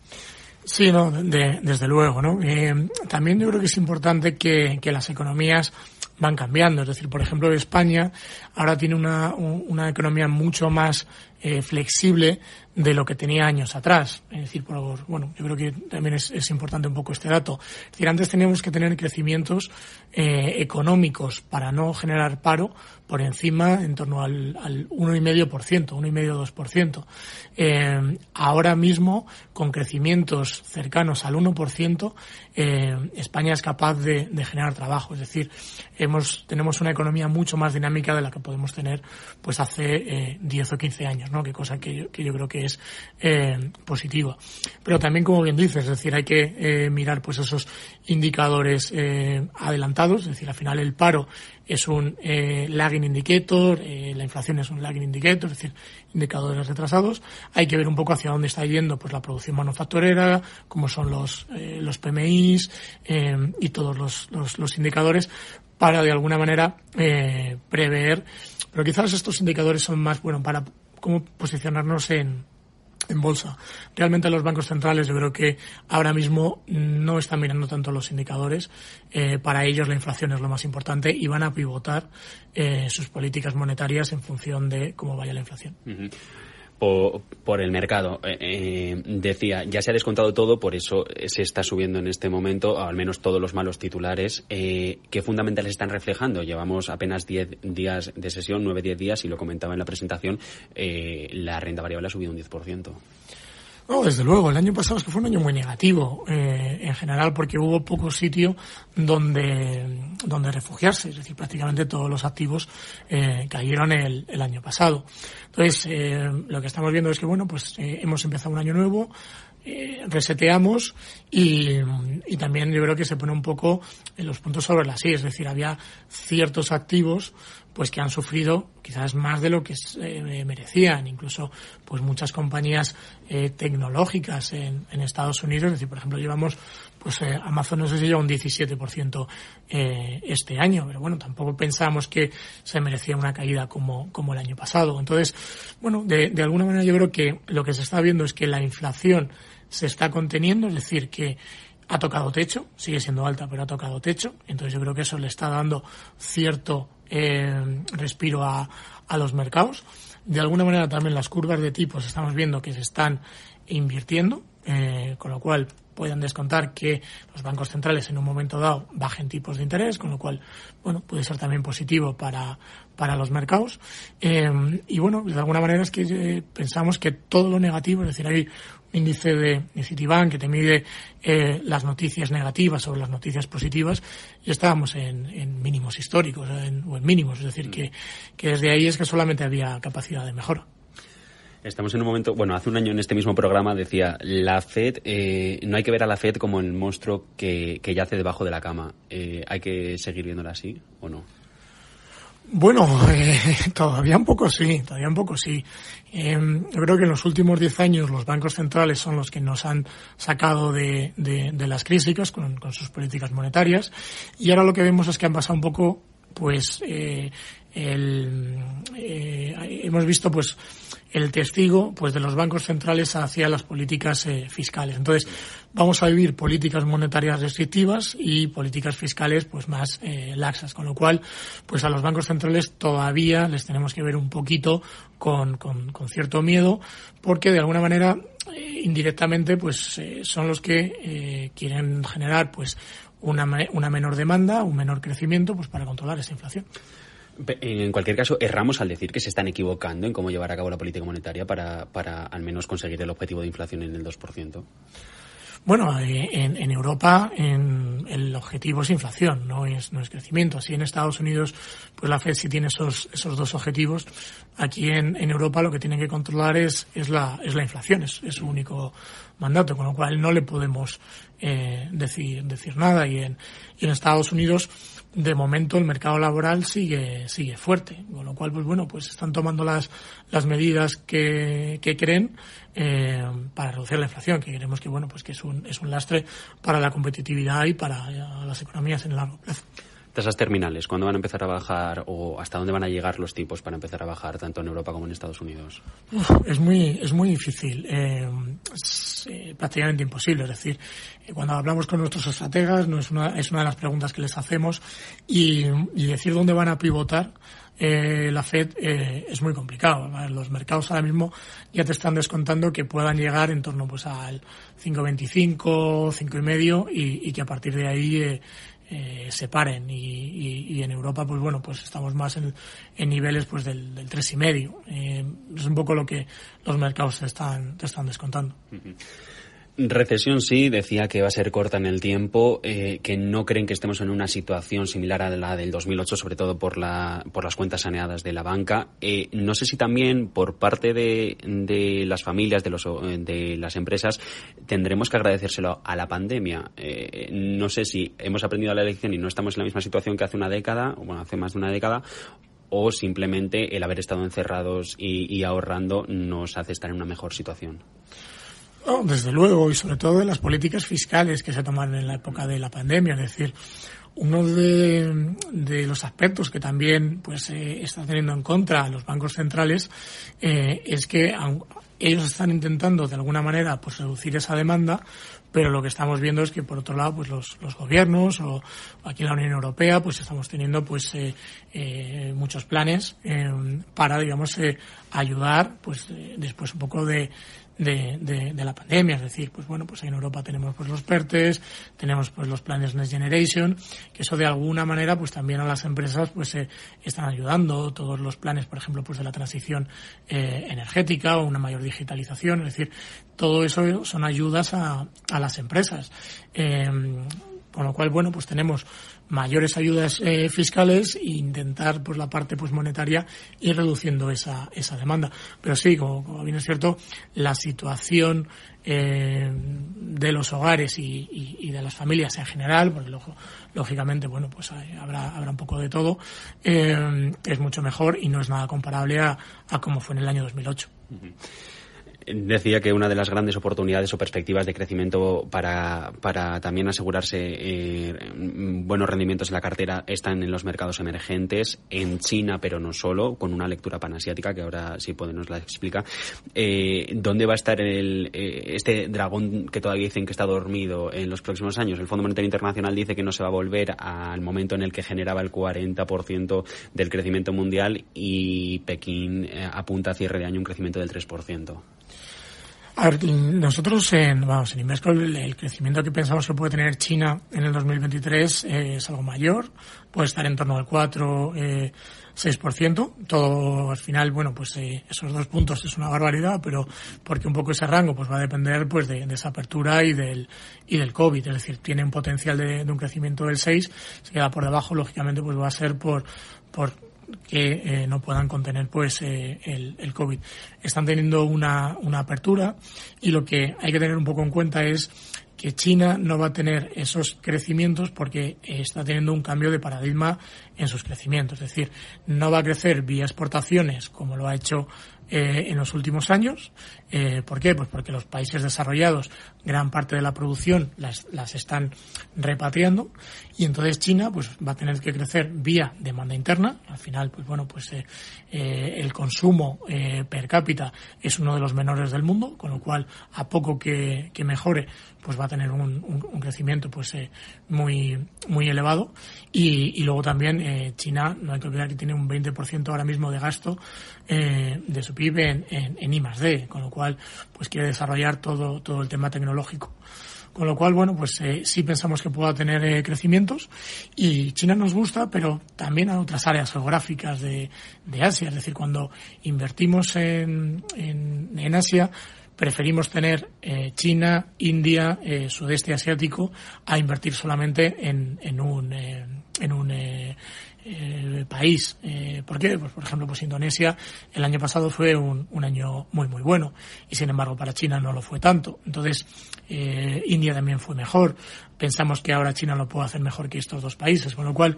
Speaker 12: Sí, no, de, desde luego, ¿no? Eh, también yo creo que es importante que, que las economías van cambiando. Es decir, por ejemplo, España ahora tiene una, una economía mucho más eh, flexible de lo que tenía años atrás. Es decir, por, bueno, yo creo que también es, importante un poco este dato. Es decir, antes teníamos que tener crecimientos eh, económicos para no generar paro por encima en torno al, al 1,5%, 1,5-2%. Eh, ahora mismo, con crecimientos cercanos al 1%, eh, España es capaz de, de, generar trabajo. Es decir, hemos, tenemos una economía mucho más dinámica de la que podemos tener pues hace eh, 10 o 15 años, ¿no? Que cosa que yo, que yo creo que es eh, positiva. Pero también, como bien dices, es decir, hay que eh, mirar pues esos indicadores eh, adelantados, es decir, al final el paro es un lagging indicator, la inflación es un lagging indicator, es decir, indicadores retrasados. Hay que ver un poco hacia dónde está yendo pues la producción manufacturera, cómo son los, los PMIs y todos los, los, indicadores para de alguna manera prever, pero quizás estos indicadores son más, bueno, para cómo posicionarnos en, en bolsa. Realmente los bancos centrales yo creo que ahora mismo no están mirando tanto los indicadores. Eh, para ellos la inflación es lo más importante y van a pivotar eh, sus políticas monetarias en función de cómo vaya la inflación.
Speaker 5: Por, por el mercado. Eh, eh, decía, ya se ha descontado todo, por eso se está subiendo en este momento, al menos todos los malos titulares. Eh, ¿Qué fundamentales están reflejando? Llevamos apenas 10 días de sesión, 9-10 días, y lo comentaba en la presentación, eh, la renta variable ha subido un 10%.
Speaker 12: No, desde luego. El año pasado es que fue un año muy negativo eh, en general porque hubo poco sitio donde, donde refugiarse. Es decir, prácticamente todos los activos eh, cayeron el, el año pasado. Entonces, eh, lo que estamos viendo es que, bueno, pues eh, hemos empezado un año nuevo, eh, reseteamos y, y, también yo creo que se pone un poco en los puntos sobre las sí, es decir, había ciertos activos pues que han sufrido quizás más de lo que eh, merecían, incluso pues muchas compañías eh, tecnológicas en, en, Estados Unidos, es decir, por ejemplo, llevamos pues eh, Amazon no sé si lleva un 17% eh, este año, pero bueno, tampoco pensamos que se merecía una caída como, como el año pasado. Entonces, bueno, de, de alguna manera yo creo que lo que se está viendo es que la inflación se está conteniendo, es decir, que ha tocado techo, sigue siendo alta, pero ha tocado techo. Entonces yo creo que eso le está dando cierto eh, respiro a, a los mercados. De alguna manera también las curvas de tipos estamos viendo que se están invirtiendo, eh, con lo cual pueden descontar que los bancos centrales en un momento dado bajen tipos de interés, con lo cual, bueno, puede ser también positivo para, para los mercados. Eh, y bueno, de alguna manera es que pensamos que todo lo negativo, es decir, hay índice de, Citibank que te mide eh, las noticias negativas sobre las noticias positivas y estábamos en, en mínimos históricos en, o en mínimos, es decir, que, que desde ahí es que solamente había capacidad de mejora.
Speaker 5: Estamos en un momento, bueno, hace un año en este mismo programa decía, la FED, eh, no hay que ver a la FED como el monstruo que, que yace debajo de la cama. Eh, ¿Hay que seguir viéndola así o no?
Speaker 12: Bueno, eh, [LAUGHS] todavía un poco sí, todavía un poco sí. Eh, yo creo que en los últimos diez años los bancos centrales son los que nos han sacado de, de, de las crisis con, con, sus políticas monetarias y ahora lo que vemos es que han pasado un poco, pues, eh, el, eh, hemos visto pues el testigo pues de los bancos centrales hacia las políticas eh, fiscales. Entonces, vamos a vivir políticas monetarias restrictivas y políticas fiscales pues más eh, laxas, con lo cual pues a los bancos centrales todavía les tenemos que ver un poquito con, con, con cierto miedo porque de alguna manera eh, indirectamente pues eh, son los que eh, quieren generar pues una, una menor demanda, un menor crecimiento pues para controlar esa inflación.
Speaker 5: En cualquier caso, erramos al decir que se están equivocando en cómo llevar a cabo la política monetaria para, para al menos conseguir el objetivo de inflación en el 2%.
Speaker 12: Bueno, en, en Europa en, el objetivo es inflación, no es, no es crecimiento. Así en Estados Unidos, pues la Fed sí tiene esos, esos dos objetivos. Aquí en, en Europa lo que tienen que controlar es, es, la, es la inflación, es, es su único mandato, con lo cual no le podemos eh, decir, decir nada. Y en, y en Estados Unidos, de momento el mercado laboral sigue sigue fuerte con lo cual pues bueno pues están tomando las las medidas que, que creen eh, para reducir la inflación que creemos que bueno pues que es un es un lastre para la competitividad y para las economías en el largo plazo
Speaker 5: tasas terminales, ¿cuándo van a empezar a bajar o hasta dónde van a llegar los tipos para empezar a bajar tanto en Europa como en Estados Unidos?
Speaker 12: Es muy es muy difícil, eh, es eh, prácticamente imposible. Es decir, eh, cuando hablamos con nuestros estrategas no es una es una de las preguntas que les hacemos y, y decir dónde van a pivotar eh, la Fed eh, es muy complicado. Los mercados ahora mismo ya te están descontando que puedan llegar en torno pues al 5,25, 5,5 y, y que a partir de ahí eh, eh, se paren. Y, y, y, en Europa pues bueno pues estamos más en, en niveles pues del, del tres y medio. Eh, es un poco lo que los mercados te están te están descontando.
Speaker 5: Uh -huh. Recesión sí, decía que va a ser corta en el tiempo, eh, que no creen que estemos en una situación similar a la del 2008, sobre todo por, la, por las cuentas saneadas de la banca. Eh, no sé si también por parte de, las familias, de, los, de las empresas, tendremos que agradecérselo a la pandemia. Eh, no sé si hemos aprendido la lección y no estamos en la misma situación que hace una década, o bueno, hace más de una década, o simplemente el haber estado encerrados y ahorrando nos hace estar en una mejor situación.
Speaker 12: No, desde luego, y sobre todo en las políticas fiscales que se tomaron en la época de la pandemia, es decir, uno de, de los aspectos que también pues eh, está teniendo en contra los bancos centrales eh, es que ellos están intentando de alguna manera pues reducir esa demanda pero lo que estamos viendo es que por otro lado pues los, los gobiernos o aquí en la Unión Europea pues estamos teniendo pues eh, eh, muchos planes para digamos ayudar pues después un poco de de, de, de, la pandemia, es decir, pues bueno, pues en Europa tenemos pues los PERTES, tenemos pues los planes Next Generation, que eso de alguna manera pues también a las empresas pues eh, están ayudando, todos los planes, por ejemplo, pues de la transición eh, energética o una mayor digitalización, es decir, todo eso son ayudas a, a las empresas. Eh, Con lo cual, bueno, pues tenemos mayores ayudas eh, fiscales e intentar, pues la parte pues monetaria ir reduciendo esa, esa demanda. Pero sí, como, bien es cierto, la situación eh, de los hogares y, de las familias en general, porque lógicamente, bueno, pues habrá, habrá un poco de todo, eh, es mucho mejor y no es nada comparable a, a como fue en el año 2008
Speaker 5: decía que una de las grandes oportunidades o perspectivas de crecimiento para, para también asegurarse eh, buenos rendimientos en la cartera están en los mercados emergentes, en China, pero no solo, con una lectura panasiática que ahora sí puede nos la explica. Eh, ¿Dónde va a estar el, eh, este dragón que todavía dicen que está dormido en los próximos años? El Fondo Monetario Internacional dice que no se va a volver al momento en el que generaba el 40% del crecimiento mundial y Pekín apunta a cierre de año un crecimiento del 3%.
Speaker 12: A ver, nosotros en, vamos, en Invesco el, crecimiento que pensamos que puede tener China en el 2023 eh, es algo mayor, puede estar en torno al 4, eh, 6%. Todo al final, bueno, pues eh, esos dos puntos es una barbaridad, pero porque un poco ese rango pues va a depender pues de, esa apertura y del y del COVID, es decir, tiene un potencial de, de un crecimiento del 6, se queda por debajo, lógicamente pues va a ser por por que eh, no puedan contener pues eh, el, el, COVID. Están teniendo una, una apertura y lo que hay que tener un poco en cuenta es que China no va a tener esos crecimientos porque está teniendo un cambio de paradigma en sus crecimientos. Es decir, no va a crecer vía exportaciones como lo ha hecho eh, en los últimos años. Eh, ¿Por qué? Pues porque los países desarrollados gran parte de la producción las, las están repatriando y entonces China pues va a tener que crecer vía demanda interna. Al final, pues bueno, pues eh, eh el consumo per cápita es uno de los menores del mundo, con lo cual a poco que, que mejore, pues va a tener un, un, crecimiento pues muy muy elevado y, luego también China no hay que olvidar que tiene un 20% ahora mismo de gasto de su PIB en, en, en I más D, con lo cual pues quiere desarrollar todo, todo el tema tecnológico. Con lo cual, bueno, pues eh, sí pensamos que pueda tener eh, crecimientos y China nos gusta, pero también a otras áreas geográficas de, de Asia. Es decir, cuando invertimos en, en, en Asia, preferimos tener eh, China, India, eh, sudeste asiático a invertir solamente en, en un, eh, en un eh, eh, país. Eh, ¿Por qué? Pues, por ejemplo, pues Indonesia el año pasado fue un, un, año muy, muy bueno y sin embargo para China no lo fue tanto. Entonces, eh, India también fue mejor. Pensamos que ahora China lo puede hacer mejor que estos dos países, con lo cual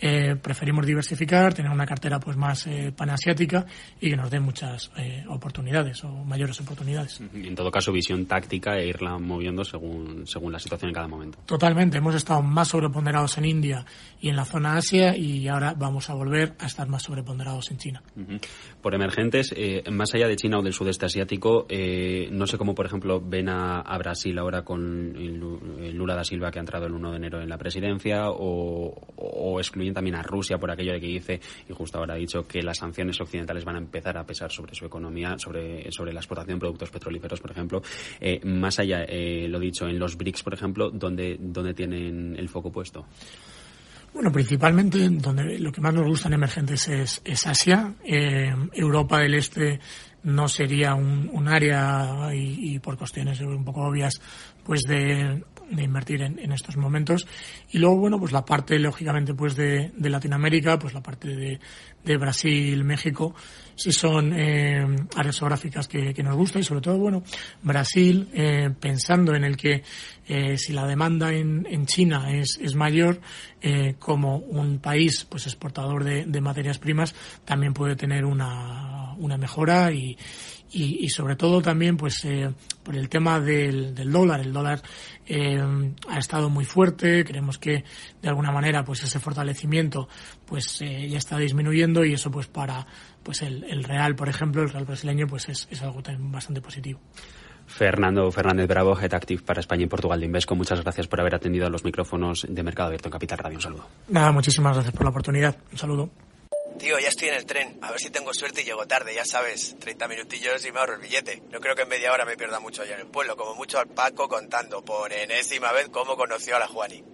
Speaker 12: eh, preferimos diversificar, tener una cartera pues más panasiática y que nos dé muchas oportunidades o mayores oportunidades.
Speaker 5: Y en todo caso, visión táctica e irla moviendo según, según la situación en cada momento.
Speaker 12: Totalmente. Hemos estado más sobreponderados en India y en la zona Asia y ahora vamos a volver a estar más sobreponderados en China.
Speaker 5: Uh. Por emergentes, eh, más allá de China o del sudeste asiático, eh, no sé cómo, por ejemplo, ven a, Brasil ahora con Lula da Silva que ha entrado el 1 de enero en la presidencia o, o excluyen también a Rusia por aquello de que dice, y justo ahora ha dicho, que las sanciones occidentales van a empezar a pesar sobre su economía, sobre, sobre la exportación de productos petrolíferos, por ejemplo. Eh, más allá, eh, lo dicho, en los BRICS, por ejemplo, ¿dónde, dónde tienen el foco puesto?
Speaker 12: Bueno, principalmente donde lo que más nos gustan emergentes es, es Asia. Eh, Europa del Este no sería un, un área y, y, por cuestiones un poco obvias pues de, de invertir en, estos momentos y luego bueno pues la parte lógicamente pues de, de Latinoamérica pues la parte de, de Brasil México si son eh, áreas geográficas que, que, nos gustan y sobre todo bueno Brasil eh, pensando en el que eh, si la demanda en, en China es, es mayor eh, como un país pues exportador de, de materias primas también puede tener una, una mejora y, y, y, sobre todo también pues eh, por el tema del, del dólar. El dólar eh, ha estado muy fuerte creemos que de alguna manera pues ese fortalecimiento pues eh, ya está disminuyendo y eso pues para pues el, el real por ejemplo el real brasileño pues es, es algo bastante positivo
Speaker 5: Fernando Fernández Bravo, Head Active para España y Portugal de Invesco. Muchas gracias por haber atendido a los micrófonos de Mercado Abierto en Capital Radio. Un saludo.
Speaker 12: Nada, muchísimas gracias por la oportunidad. Un saludo.
Speaker 13: Tío, ya estoy en el tren. A ver si tengo suerte y llego tarde, ya sabes. 30 minutillos y me ahorro el billete. No creo que en media hora me pierda mucho allá en el pueblo. Como mucho al Paco contando por enésima vez cómo conoció a la Juani.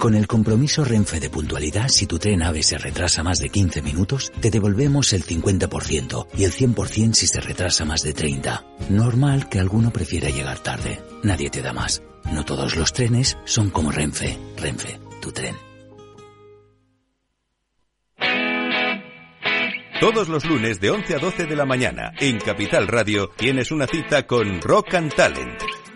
Speaker 14: Con el compromiso Renfe de puntualidad, si tu tren AVE se retrasa más de 15 minutos, te devolvemos el 50% y el 100% si se retrasa más de 30. Normal que alguno prefiera llegar tarde. Nadie te da más. No todos los trenes son como Renfe. Renfe, tu tren.
Speaker 15: Todos los lunes de 11 a 12 de la mañana en Capital Radio tienes una cita con Rock and Talent